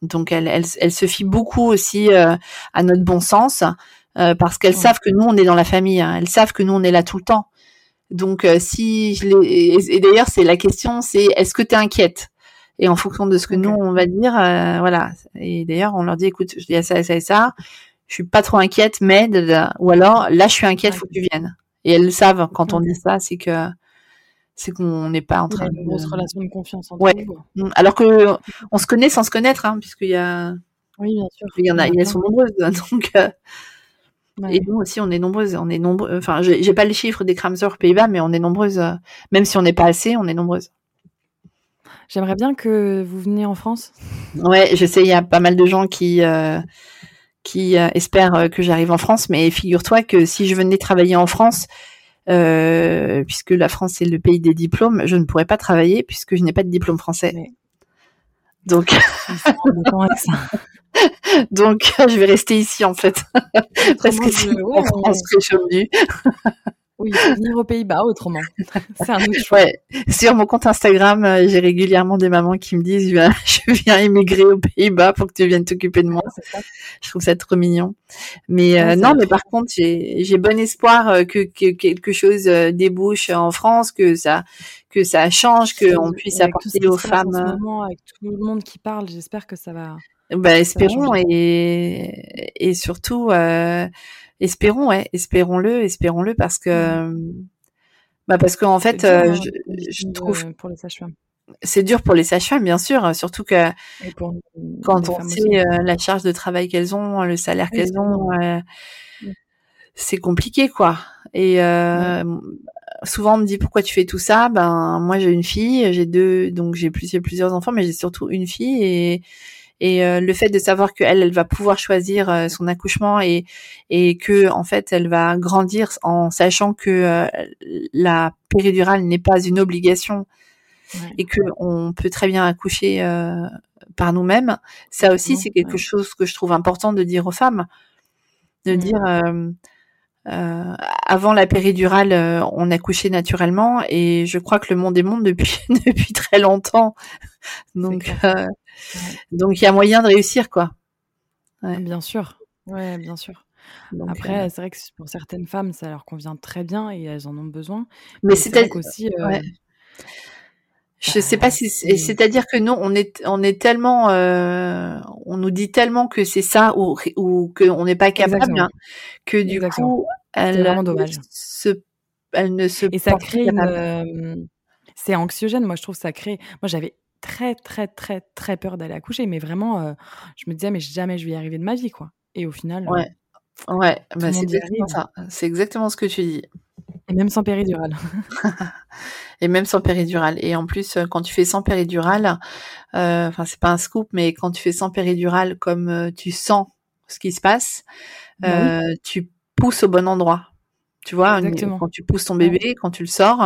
donc elle, elle, elle se fie beaucoup aussi à notre bon sens parce qu'elles savent que nous on est dans la famille. Hein. Elles savent que nous on est là tout le temps. Donc euh, si je les... et, d'ailleurs c'est la question, c'est est-ce que tu es inquiète? Et en fonction de ce que nous on va dire, euh, voilà. Et d'ailleurs on leur dit écoute, je dis ça, ça et ça. Je suis pas trop inquiète, mais ou alors là je suis inquiète, faut que tu viennes. Et elles le savent quand on dit ça, c'est que c'est qu'on n'est pas en train de une grosse relation de confiance entre ouais. Mmh. Alors que on se connaît sans se connaître, hein, puisqu'il y a oui bien sûr. Il y en a, elles sont nombreuses, donc. Euh, et nous aussi, on est nombreuses. On est nombreux. Enfin, j'ai pas les chiffres des Kramser Pays-Bas, mais on est nombreuses. Euh, même si on n'est pas assez, on est nombreuses. J'aimerais bien que vous veniez en France. Ouais, je sais, il y a pas mal de gens qui euh, qui espèrent que j'arrive en France, mais figure-toi que si je venais travailler en France, puisque la France est le pays des diplômes, je ne pourrais pas travailler puisque je n'ai pas de diplôme français. Donc, donc je vais rester ici en fait, parce que c'est en France que je suis oui, venir aux Pays-Bas autrement. C'est un autre choix. Ouais. Sur mon compte Instagram, euh, j'ai régulièrement des mamans qui me disent je viens émigrer aux Pays-Bas pour que tu viennes t'occuper de moi. je trouve ça trop mignon. Mais euh, non, mais par contre, j'ai bon espoir euh, que, que, quelque chose débouche en France, que ça que ça change, qu'on puisse apporter aux femmes. En ce moment, avec tout le monde qui parle, j'espère que ça va. Bah, espérons et et surtout. Euh, espérons, ouais, espérons-le, espérons-le parce que, bah parce qu'en fait, euh, hein, je, trouve pour les sages-femmes. C'est dur pour les sages-femmes, bien sûr, surtout que quand on sait euh, la charge de travail qu'elles ont, le salaire qu'elles ont, euh, c'est compliqué, quoi. Et souvent on me dit pourquoi tu fais tout ça? Ben moi j'ai une fille, j'ai deux, donc j'ai plusieurs plusieurs enfants, mais j'ai surtout une fille et et euh, le fait de savoir qu'elle, elle va pouvoir choisir euh, son accouchement et et que en fait, elle va grandir en sachant que euh, la péridurale n'est pas une obligation et que on peut très bien accoucher par nous-mêmes. Ça aussi, c'est quelque chose que je trouve important de dire aux femmes, de mmh. dire. Euh, avant la péridurale, on accouchait naturellement et je crois que le monde est monde depuis depuis très longtemps. Donc euh, donc il y a moyen de réussir, quoi. Bien sûr. Ouais, bien sûr. Après, euh, c'est vrai que pour certaines femmes, ça leur convient très bien et elles en ont besoin. Mais c'est aussi. Euh, Je sais pas bah, si c'est-à-dire que nous on est on est tellement on nous dit tellement que c'est ça ou ou qu'on n'est pas capable hein, que du coup elle dommage. Se, elle ne se et ça crée une, c'est anxiogène moi je trouve ça crée moi j'avais très, très, très, très peur d'aller accoucher. Mais vraiment, euh, je me disais, mais jamais je vais y arriver de ma vie, quoi. Et au final. Euh, ouais. Ouais, bah, c'est exactement ça. C'est exactement ce que tu dis. Et même sans péridurale. et même sans péridurale. Et en plus, euh, quand tu fais sans péridurale, enfin, c'est pas un scoop, mais quand tu fais sans péridurale, comme tu sens ce qui se passe, bah tu pousses au bon endroit. Tu vois, quand tu pousses ton bébé, quand tu le sors,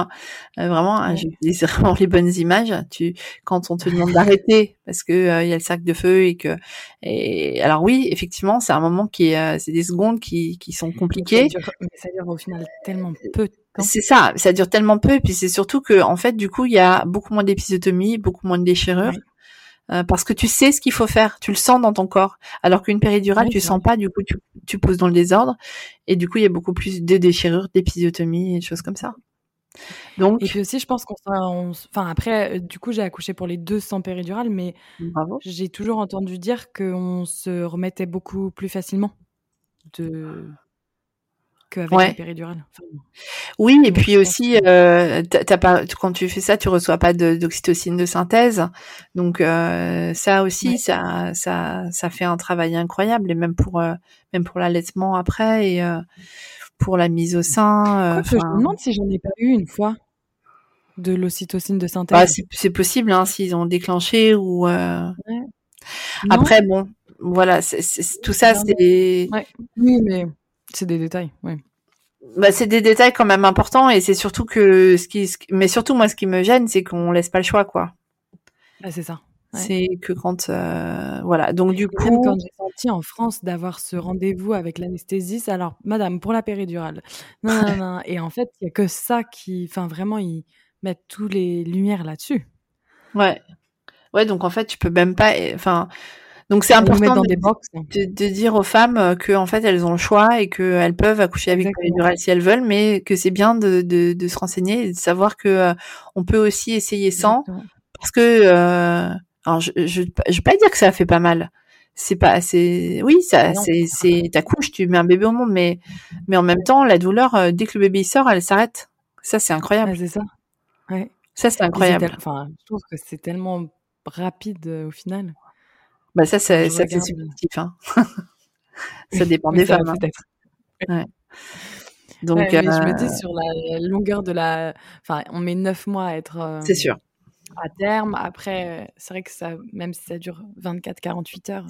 euh, vraiment, hein, j'ai vraiment les bonnes images. Tu, quand on te demande d'arrêter parce que euh, il y a le sac de feu et que, et alors oui, effectivement, c'est un moment qui est, euh, c'est des secondes qui, qui sont compliquées. mais ça dure au final tellement peu de temps. C'est ça, ça dure tellement peu, et puis c'est surtout que, en fait, du coup, il y a beaucoup moins d'épisotomie, beaucoup moins de déchirures. Euh, parce que tu sais ce qu'il faut faire, tu le sens dans ton corps. Alors qu'une péridurale, tu sens pas, du coup, tu, tu poses dans le désordre, et du coup, il y a beaucoup plus de déchirures, d'épisiotomie et des choses comme ça. Donc, et puis aussi, je pense qu'on, enfin après, euh, du coup, j'ai accouché pour les deux sans péridurale, mais j'ai toujours entendu dire qu'on se remettait beaucoup plus facilement de qu'avec la péridurale. oui, et puis aussi, euh, pas, quand tu fais ça, tu reçois pas d'oxytocine de, synthèse. Donc euh, ça aussi, ça, ça, ça fait un travail incroyable, et même pour, euh, même pour l'allaitement après, et pour la mise au sein. je me demande si j'en ai pas eu une fois de l'ocytocine de synthèse. Bah, c'est possible, hein, s'ils ont déclenché ou. Après, bon, voilà, tout ça, c'est. Oui, mais c'est des détails, oui. Bah, c'est des détails quand même importants et c'est surtout que ce qui, mais surtout moi ce qui me gêne c'est qu'on laisse pas le choix quoi. Bah, c'est ça. C'est que quand euh, voilà donc du coup quand j'ai senti en France d'avoir ce rendez-vous avec l'anesthésiste alors madame pour la péridurale non non non et en fait il y a que ça qui enfin vraiment ils mettent tous les lumières là-dessus. Ouais ouais donc en fait tu peux même pas enfin donc c'est important dans de, des box. De, de, dire aux femmes euh, que en fait elles ont le choix et qu'elles peuvent accoucher avec péridurale si elles veulent, mais que c'est bien de, de, de, se renseigner et de savoir que euh, on peut aussi essayer sans, parce que euh, alors je, je je vais pas dire que ça fait pas mal. C'est pas c'est oui ça c'est c'est t'accouches tu mets un bébé au monde mais mais en même temps la douleur euh, dès que le bébé sort elle s'arrête. Ça c'est incroyable. c'est ça. Ouais. Ça c'est incroyable. Enfin je trouve que c'est tellement rapide au final. Bah ça, c'est subjectif. Hein. ça dépend des femmes. Hein. Ouais. Donc, ouais, je me dis euh sur la longueur de la, enfin, on met neuf mois à être. Euh, c'est sûr. À terme, après, c'est vrai que ça, même si ça dure 24-48 heures.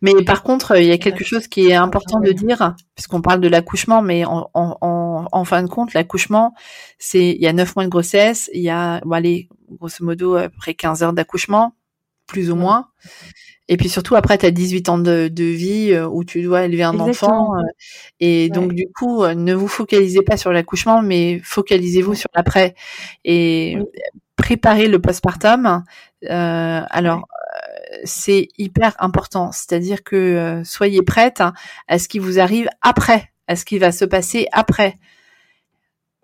Mais par contre, il y a quelque chose qui est important de dire, puisqu'on parle de l'accouchement, mais en, en, en, fin de compte, l'accouchement, c'est il y a neuf mois de grossesse, il y a, bon, allez, grosso modo, après 15 heures d'accouchement, plus ou moins. Et puis surtout, après, tu as 18 ans de, de, vie euh, où tu dois élever un enfant. Euh, et donc, du coup, euh, ne vous focalisez pas sur l'accouchement, mais focalisez-vous sur l'après. Et préparez le postpartum. alors, c'est hyper important. C'est-à-dire que soyez prête à ce qui vous arrive après, à ce qui va se passer après.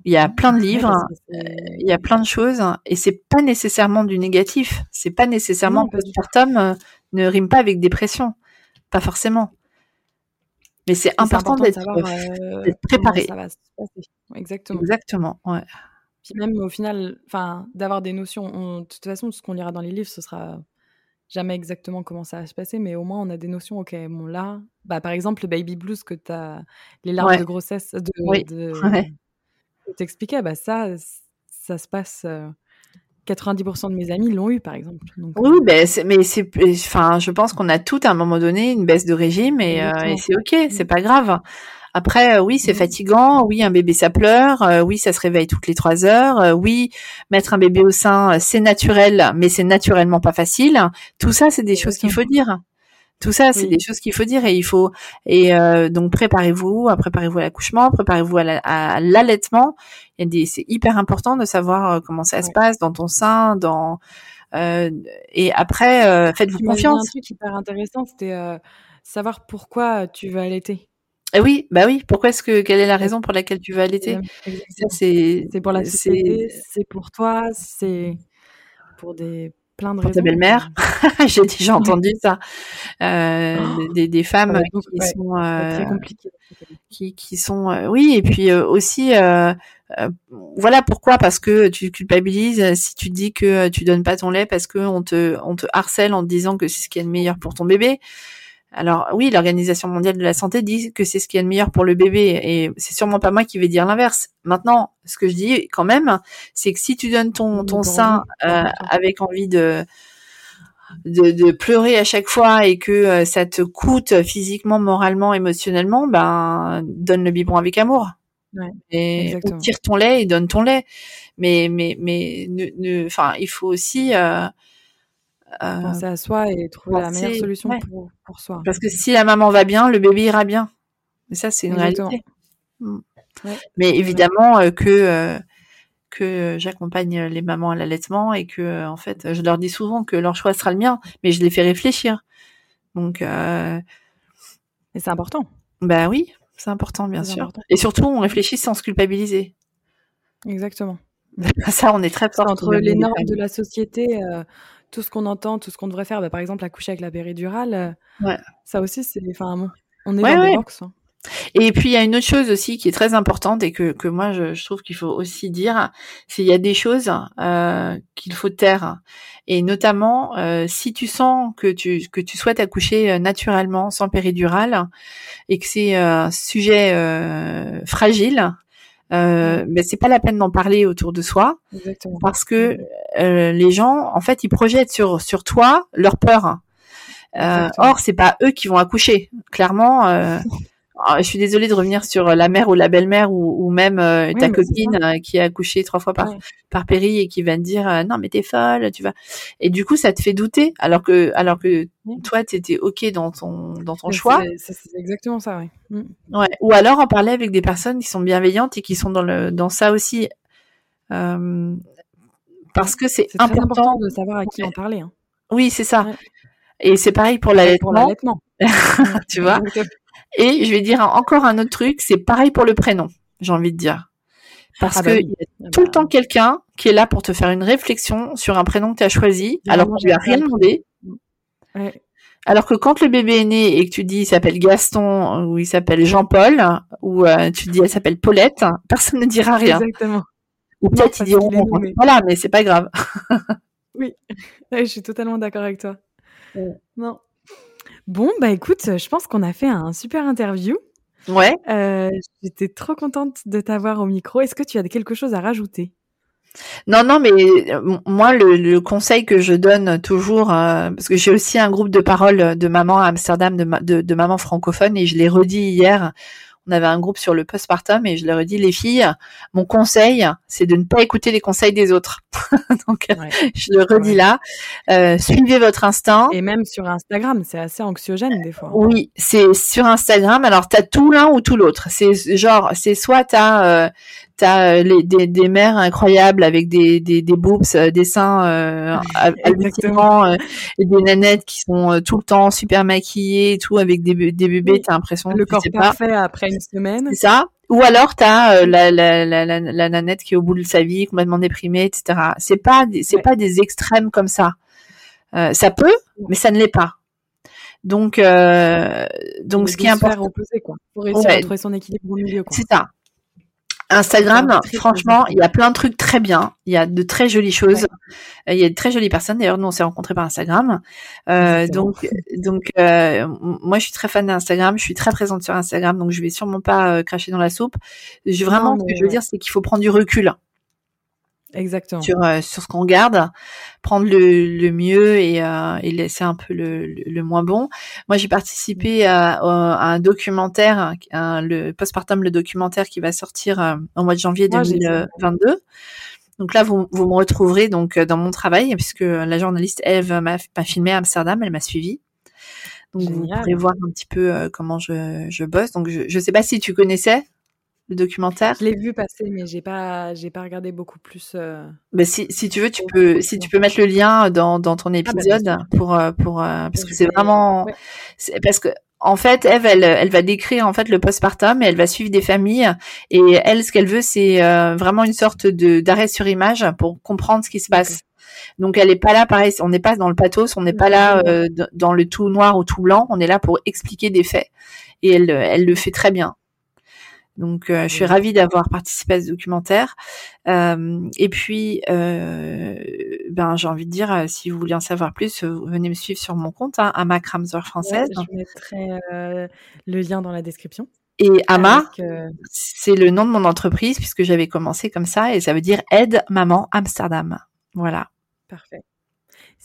Il y a plein de livres, il y a plein de choses, et c'est pas nécessairement du négatif. C'est pas nécessairement postpartum ne rime pas avec dépression. Pas forcément. Mais c'est important, d'être euh, préparé. Ça va se passer. Exactement. Exactement, ouais. Puis même au final, d'avoir des notions. de toute façon, ce qu'on lira dans les livres, ce sera jamais exactement comment ça va se passer, mais au moins on a des notions. Ok, bon là, bah par exemple le baby blues que tu as, les larmes de grossesse, de, oui. de, t'expliquais, bah ça, ça se passe. Euh, 90% de mes amis l'ont eu, par exemple. oui, euh, ben, mais c'est, enfin, je pense qu'on a tout à un moment donné une baisse de régime et, euh, c'est ok, c'est pas grave. Après, euh, oui, c'est fatigant. Oui, un bébé ça pleure. oui, ça se réveille toutes les trois heures. oui, mettre un bébé au sein, c'est naturel, mais c'est naturellement pas facile. Tout ça, c'est des choses qu'il faut dire. Tout ça, c'est des choses qu'il faut dire et il faut et euh, donc préparez-vous, préparez-vous à l'accouchement, préparez-vous à l'allaitement. c'est hyper important de savoir euh, comment ça se passe dans ton sein, dans euh, et après euh, faites-vous confiance. Un truc hyper intéressant, c'était savoir pourquoi tu veux allaiter. Eh oui, bah oui. Pourquoi est-ce que quelle est la raison pour laquelle tu veux allaiter? C'est pour la société, c'est pour toi, c'est pour des plein de pour ta belle-mère. J'ai déjà entendu ça. Euh, oh, des, des, femmes qui sont euh, très. Qui, qui sont euh, oui et puis euh, aussi euh, voilà pourquoi parce que tu culpabilises si tu dis que tu donnes pas ton lait parce que on te on te harcèle en te disant que c'est ce qui est le meilleur pour ton bébé. Alors oui, l'Organisation mondiale de la santé dit que c'est ce qui est le meilleur pour le bébé et c'est sûrement pas moi qui vais dire l'inverse. Maintenant, ce que je dis quand même, c'est que si tu donnes ton ton sein euh, avec envie de, de, pleurer à chaque fois et que euh, ça te coûte physiquement, moralement, émotionnellement, ben donne le biberon avec amour. Ouais, et tire ton lait et donne ton lait. Mais mais mais ne, enfin, il faut aussi euh, euh, penser à soi et trouver la meilleure solution pour, pour, soi. Parce que si la maman va bien, le bébé ira bien. Mais ça, c'est une réalité. Mm. Mais évidemment euh, que euh, que j'accompagne les mamans à l'allaitement et que en fait, je leur dis souvent que leur choix sera le mien, mais je les fais réfléchir. Donc, et c'est important. Bah oui, c'est important, bien sûr. Et surtout, on réfléchit sans se culpabiliser. Exactement. ça, on est très fort. Entre les normes de la société, tout ce qu'on entend, tout ce qu'on devrait faire, bah, par exemple accoucher avec la péridurale, euh, ça aussi c'est, enfin, on est dans des box. Hein. Et puis il y a une autre chose aussi qui est très importante et que, que moi je, trouve qu'il faut aussi dire, c'est qu'il y a des choses euh, qu'il faut taire. Et notamment euh, si tu sens que tu que tu souhaites accoucher naturellement sans péridurale et que c'est un sujet fragile, euh, mais c'est pas la peine d'en parler autour de soi Exactement. parce que euh, les gens en fait ils projettent sur sur toi leur peur. Euh, or c'est pas eux qui vont accoucher. Clairement euh, je suis désolée de revenir sur euh, la mère ou la belle-mère ou, ou même euh, ta copine euh, qui a accouché trois fois par, par péri et qui va te dire non mais t'es folle, tu vas. Et du coup ça te fait douter alors que alors que toi t'étais ok dans ton dans ton choix. C'est exactement ça, oui. Mm. Ouais. Ou alors en parler avec des personnes qui sont bienveillantes et qui sont dans le dans ça aussi. Parce que c'est important. important. de savoir à qui en parler. Hein. Oui, c'est ça. Et c'est pareil pour l'allaitement. tu vois? Et je vais dire encore un autre truc, c'est pareil pour le prénom, j'ai envie de dire. Parce ah que bah y a tout le temps quelqu'un qui est là pour te faire une réflexion sur un prénom que tu as choisi, alors tu lui as rien demandé. Alors que quand le bébé est né et que tu dis il s'appelle Gaston ou il s'appelle Jean-Paul ou euh, tu dis elle s'appelle Paulette, personne ne dira rien. Exactement. Ou peut-être ils diront voilà, mais c'est pas grave. oui, je suis totalement d'accord avec toi. Non, Bon, bah écoute, je pense qu'on a fait un super interview. Ouais. Euh, J'étais trop contente de t'avoir au micro. Est-ce que tu as quelque chose à rajouter? Non, non, mais moi, le, conseil que je donne toujours, parce que j'ai aussi un groupe de parole de maman à Amsterdam, de, de, de maman francophone, et je l'ai redit hier on avait un groupe sur le postpartum et je leur ai dit les filles, mon conseil, c'est de ne pas écouter les conseils des autres. Donc je le redis là, euh, suivez votre instinct. Et même sur Instagram, c'est assez anxiogène des fois. Oui, c'est sur Instagram. Alors tu as tout l'un ou tout l'autre. C'est genre, c'est soit t'as euh, t'as euh, les, des, des mères incroyables avec des, des, des boobs, euh, des seins euh, euh, et des nanettes qui sont tout le temps super maquillées et tout avec des, des bébés, t'as l'impression le corps parfait après une semaine. C'est ça. Ou alors t'as la, la, la, la, la nanette qui est au bout de sa vie, complètement déprimée, etc. C'est pas c'est pas des extrêmes comme ça. Ça peut, mais ça ne l'est pas. Donc, euh, donc ce qui est important, opposé, quoi. Pour réussir à trouver son équilibre au milieu. C'est ça. Instagram, franchement, il y a plein de trucs très bien. Il y a de très jolies choses. Euh, il y a de très jolies personnes. D'ailleurs, nous, on s'est rencontrés par Instagram. Euh, donc, donc, euh, moi, je suis très fan d'Instagram. Je suis très présente sur Instagram, donc je vais sûrement pas cracher dans la soupe. Je, vraiment, ce que je veux dire, c'est qu'il faut prendre du recul. Exactement. Sur, euh, sur ce qu'on garde, prendre le, le mieux et, euh, et laisser un peu le, le, moins bon. Moi, j'ai participé à, à, un documentaire, le postpartum, le documentaire qui va sortir euh, au mois de janvier 2022. Donc là, vous, vous me retrouverez donc dans mon travail puisque la journaliste Eve m'a filmé à Amsterdam, elle m'a suivi. Donc vous pourrez voir un petit peu comment je, je bosse. Donc je ne sais pas si tu connaissais le documentaire? Je l'ai vu passer, mais j'ai pas, j'ai pas regardé beaucoup plus. Euh... Bah, si, si tu veux, tu peux, si tu peux mettre le lien dans, dans ton ah, bah, épisode pour, euh, pour, euh, parce que c'est vraiment, parce que en fait, Eve, elle, elle va décrire en fait le postpartum et elle va suivre des familles et elle, ce qu'elle veut, c'est euh, vraiment une sorte de d'arrêt sur image pour comprendre ce qui se passe. Donc elle est pas là, pareil, on n'est pas dans le pathos, on n'est pas là dans le tout noir ou tout blanc, on est là pour expliquer des faits et elle, elle le fait très bien. Donc, euh, je suis ravie d'avoir participé à ce documentaire. Euh, et puis, euh, ben, j'ai envie de dire, si vous voulez en savoir plus, venez me suivre sur mon compte, hein, Ama française. je mettrai le lien dans la description. Et Ama, c'est le nom de mon entreprise puisque j'avais commencé comme ça et ça veut dire aide maman Amsterdam. Voilà. Parfait.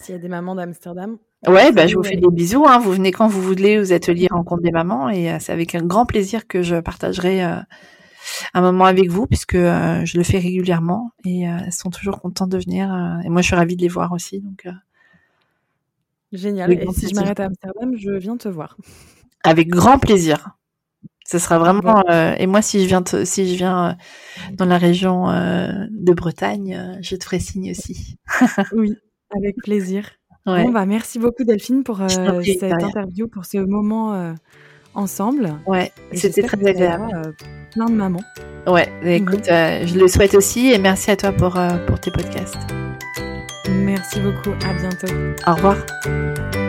S'il y a des mamans d'Amsterdam, Ouais, bah, je vous fais des bisous. Hein. Vous venez quand vous voulez aux ateliers Rencontre des mamans et euh, c'est avec un grand plaisir que je partagerai euh, un moment avec vous puisque euh, je le fais régulièrement et elles sont toujours contentes de venir. et moi, je suis ravie de les voir aussi. Donc, Génial. Et si je m'arrête à Amsterdam, je viens te voir. Avec grand plaisir. Ce sera vraiment. et moi, si je viens, si je viens dans la région de Bretagne, je te ferai signe aussi. oui, avec plaisir. Bon, bah, merci beaucoup Delphine pour euh, cette interview, pour ce moment euh, ensemble. Ouais, c'était très agréable. Euh, plein de mamans. Ouais, écoute, je le souhaite aussi et merci à toi pour, pour tes podcasts. Merci beaucoup, à bientôt. Au revoir.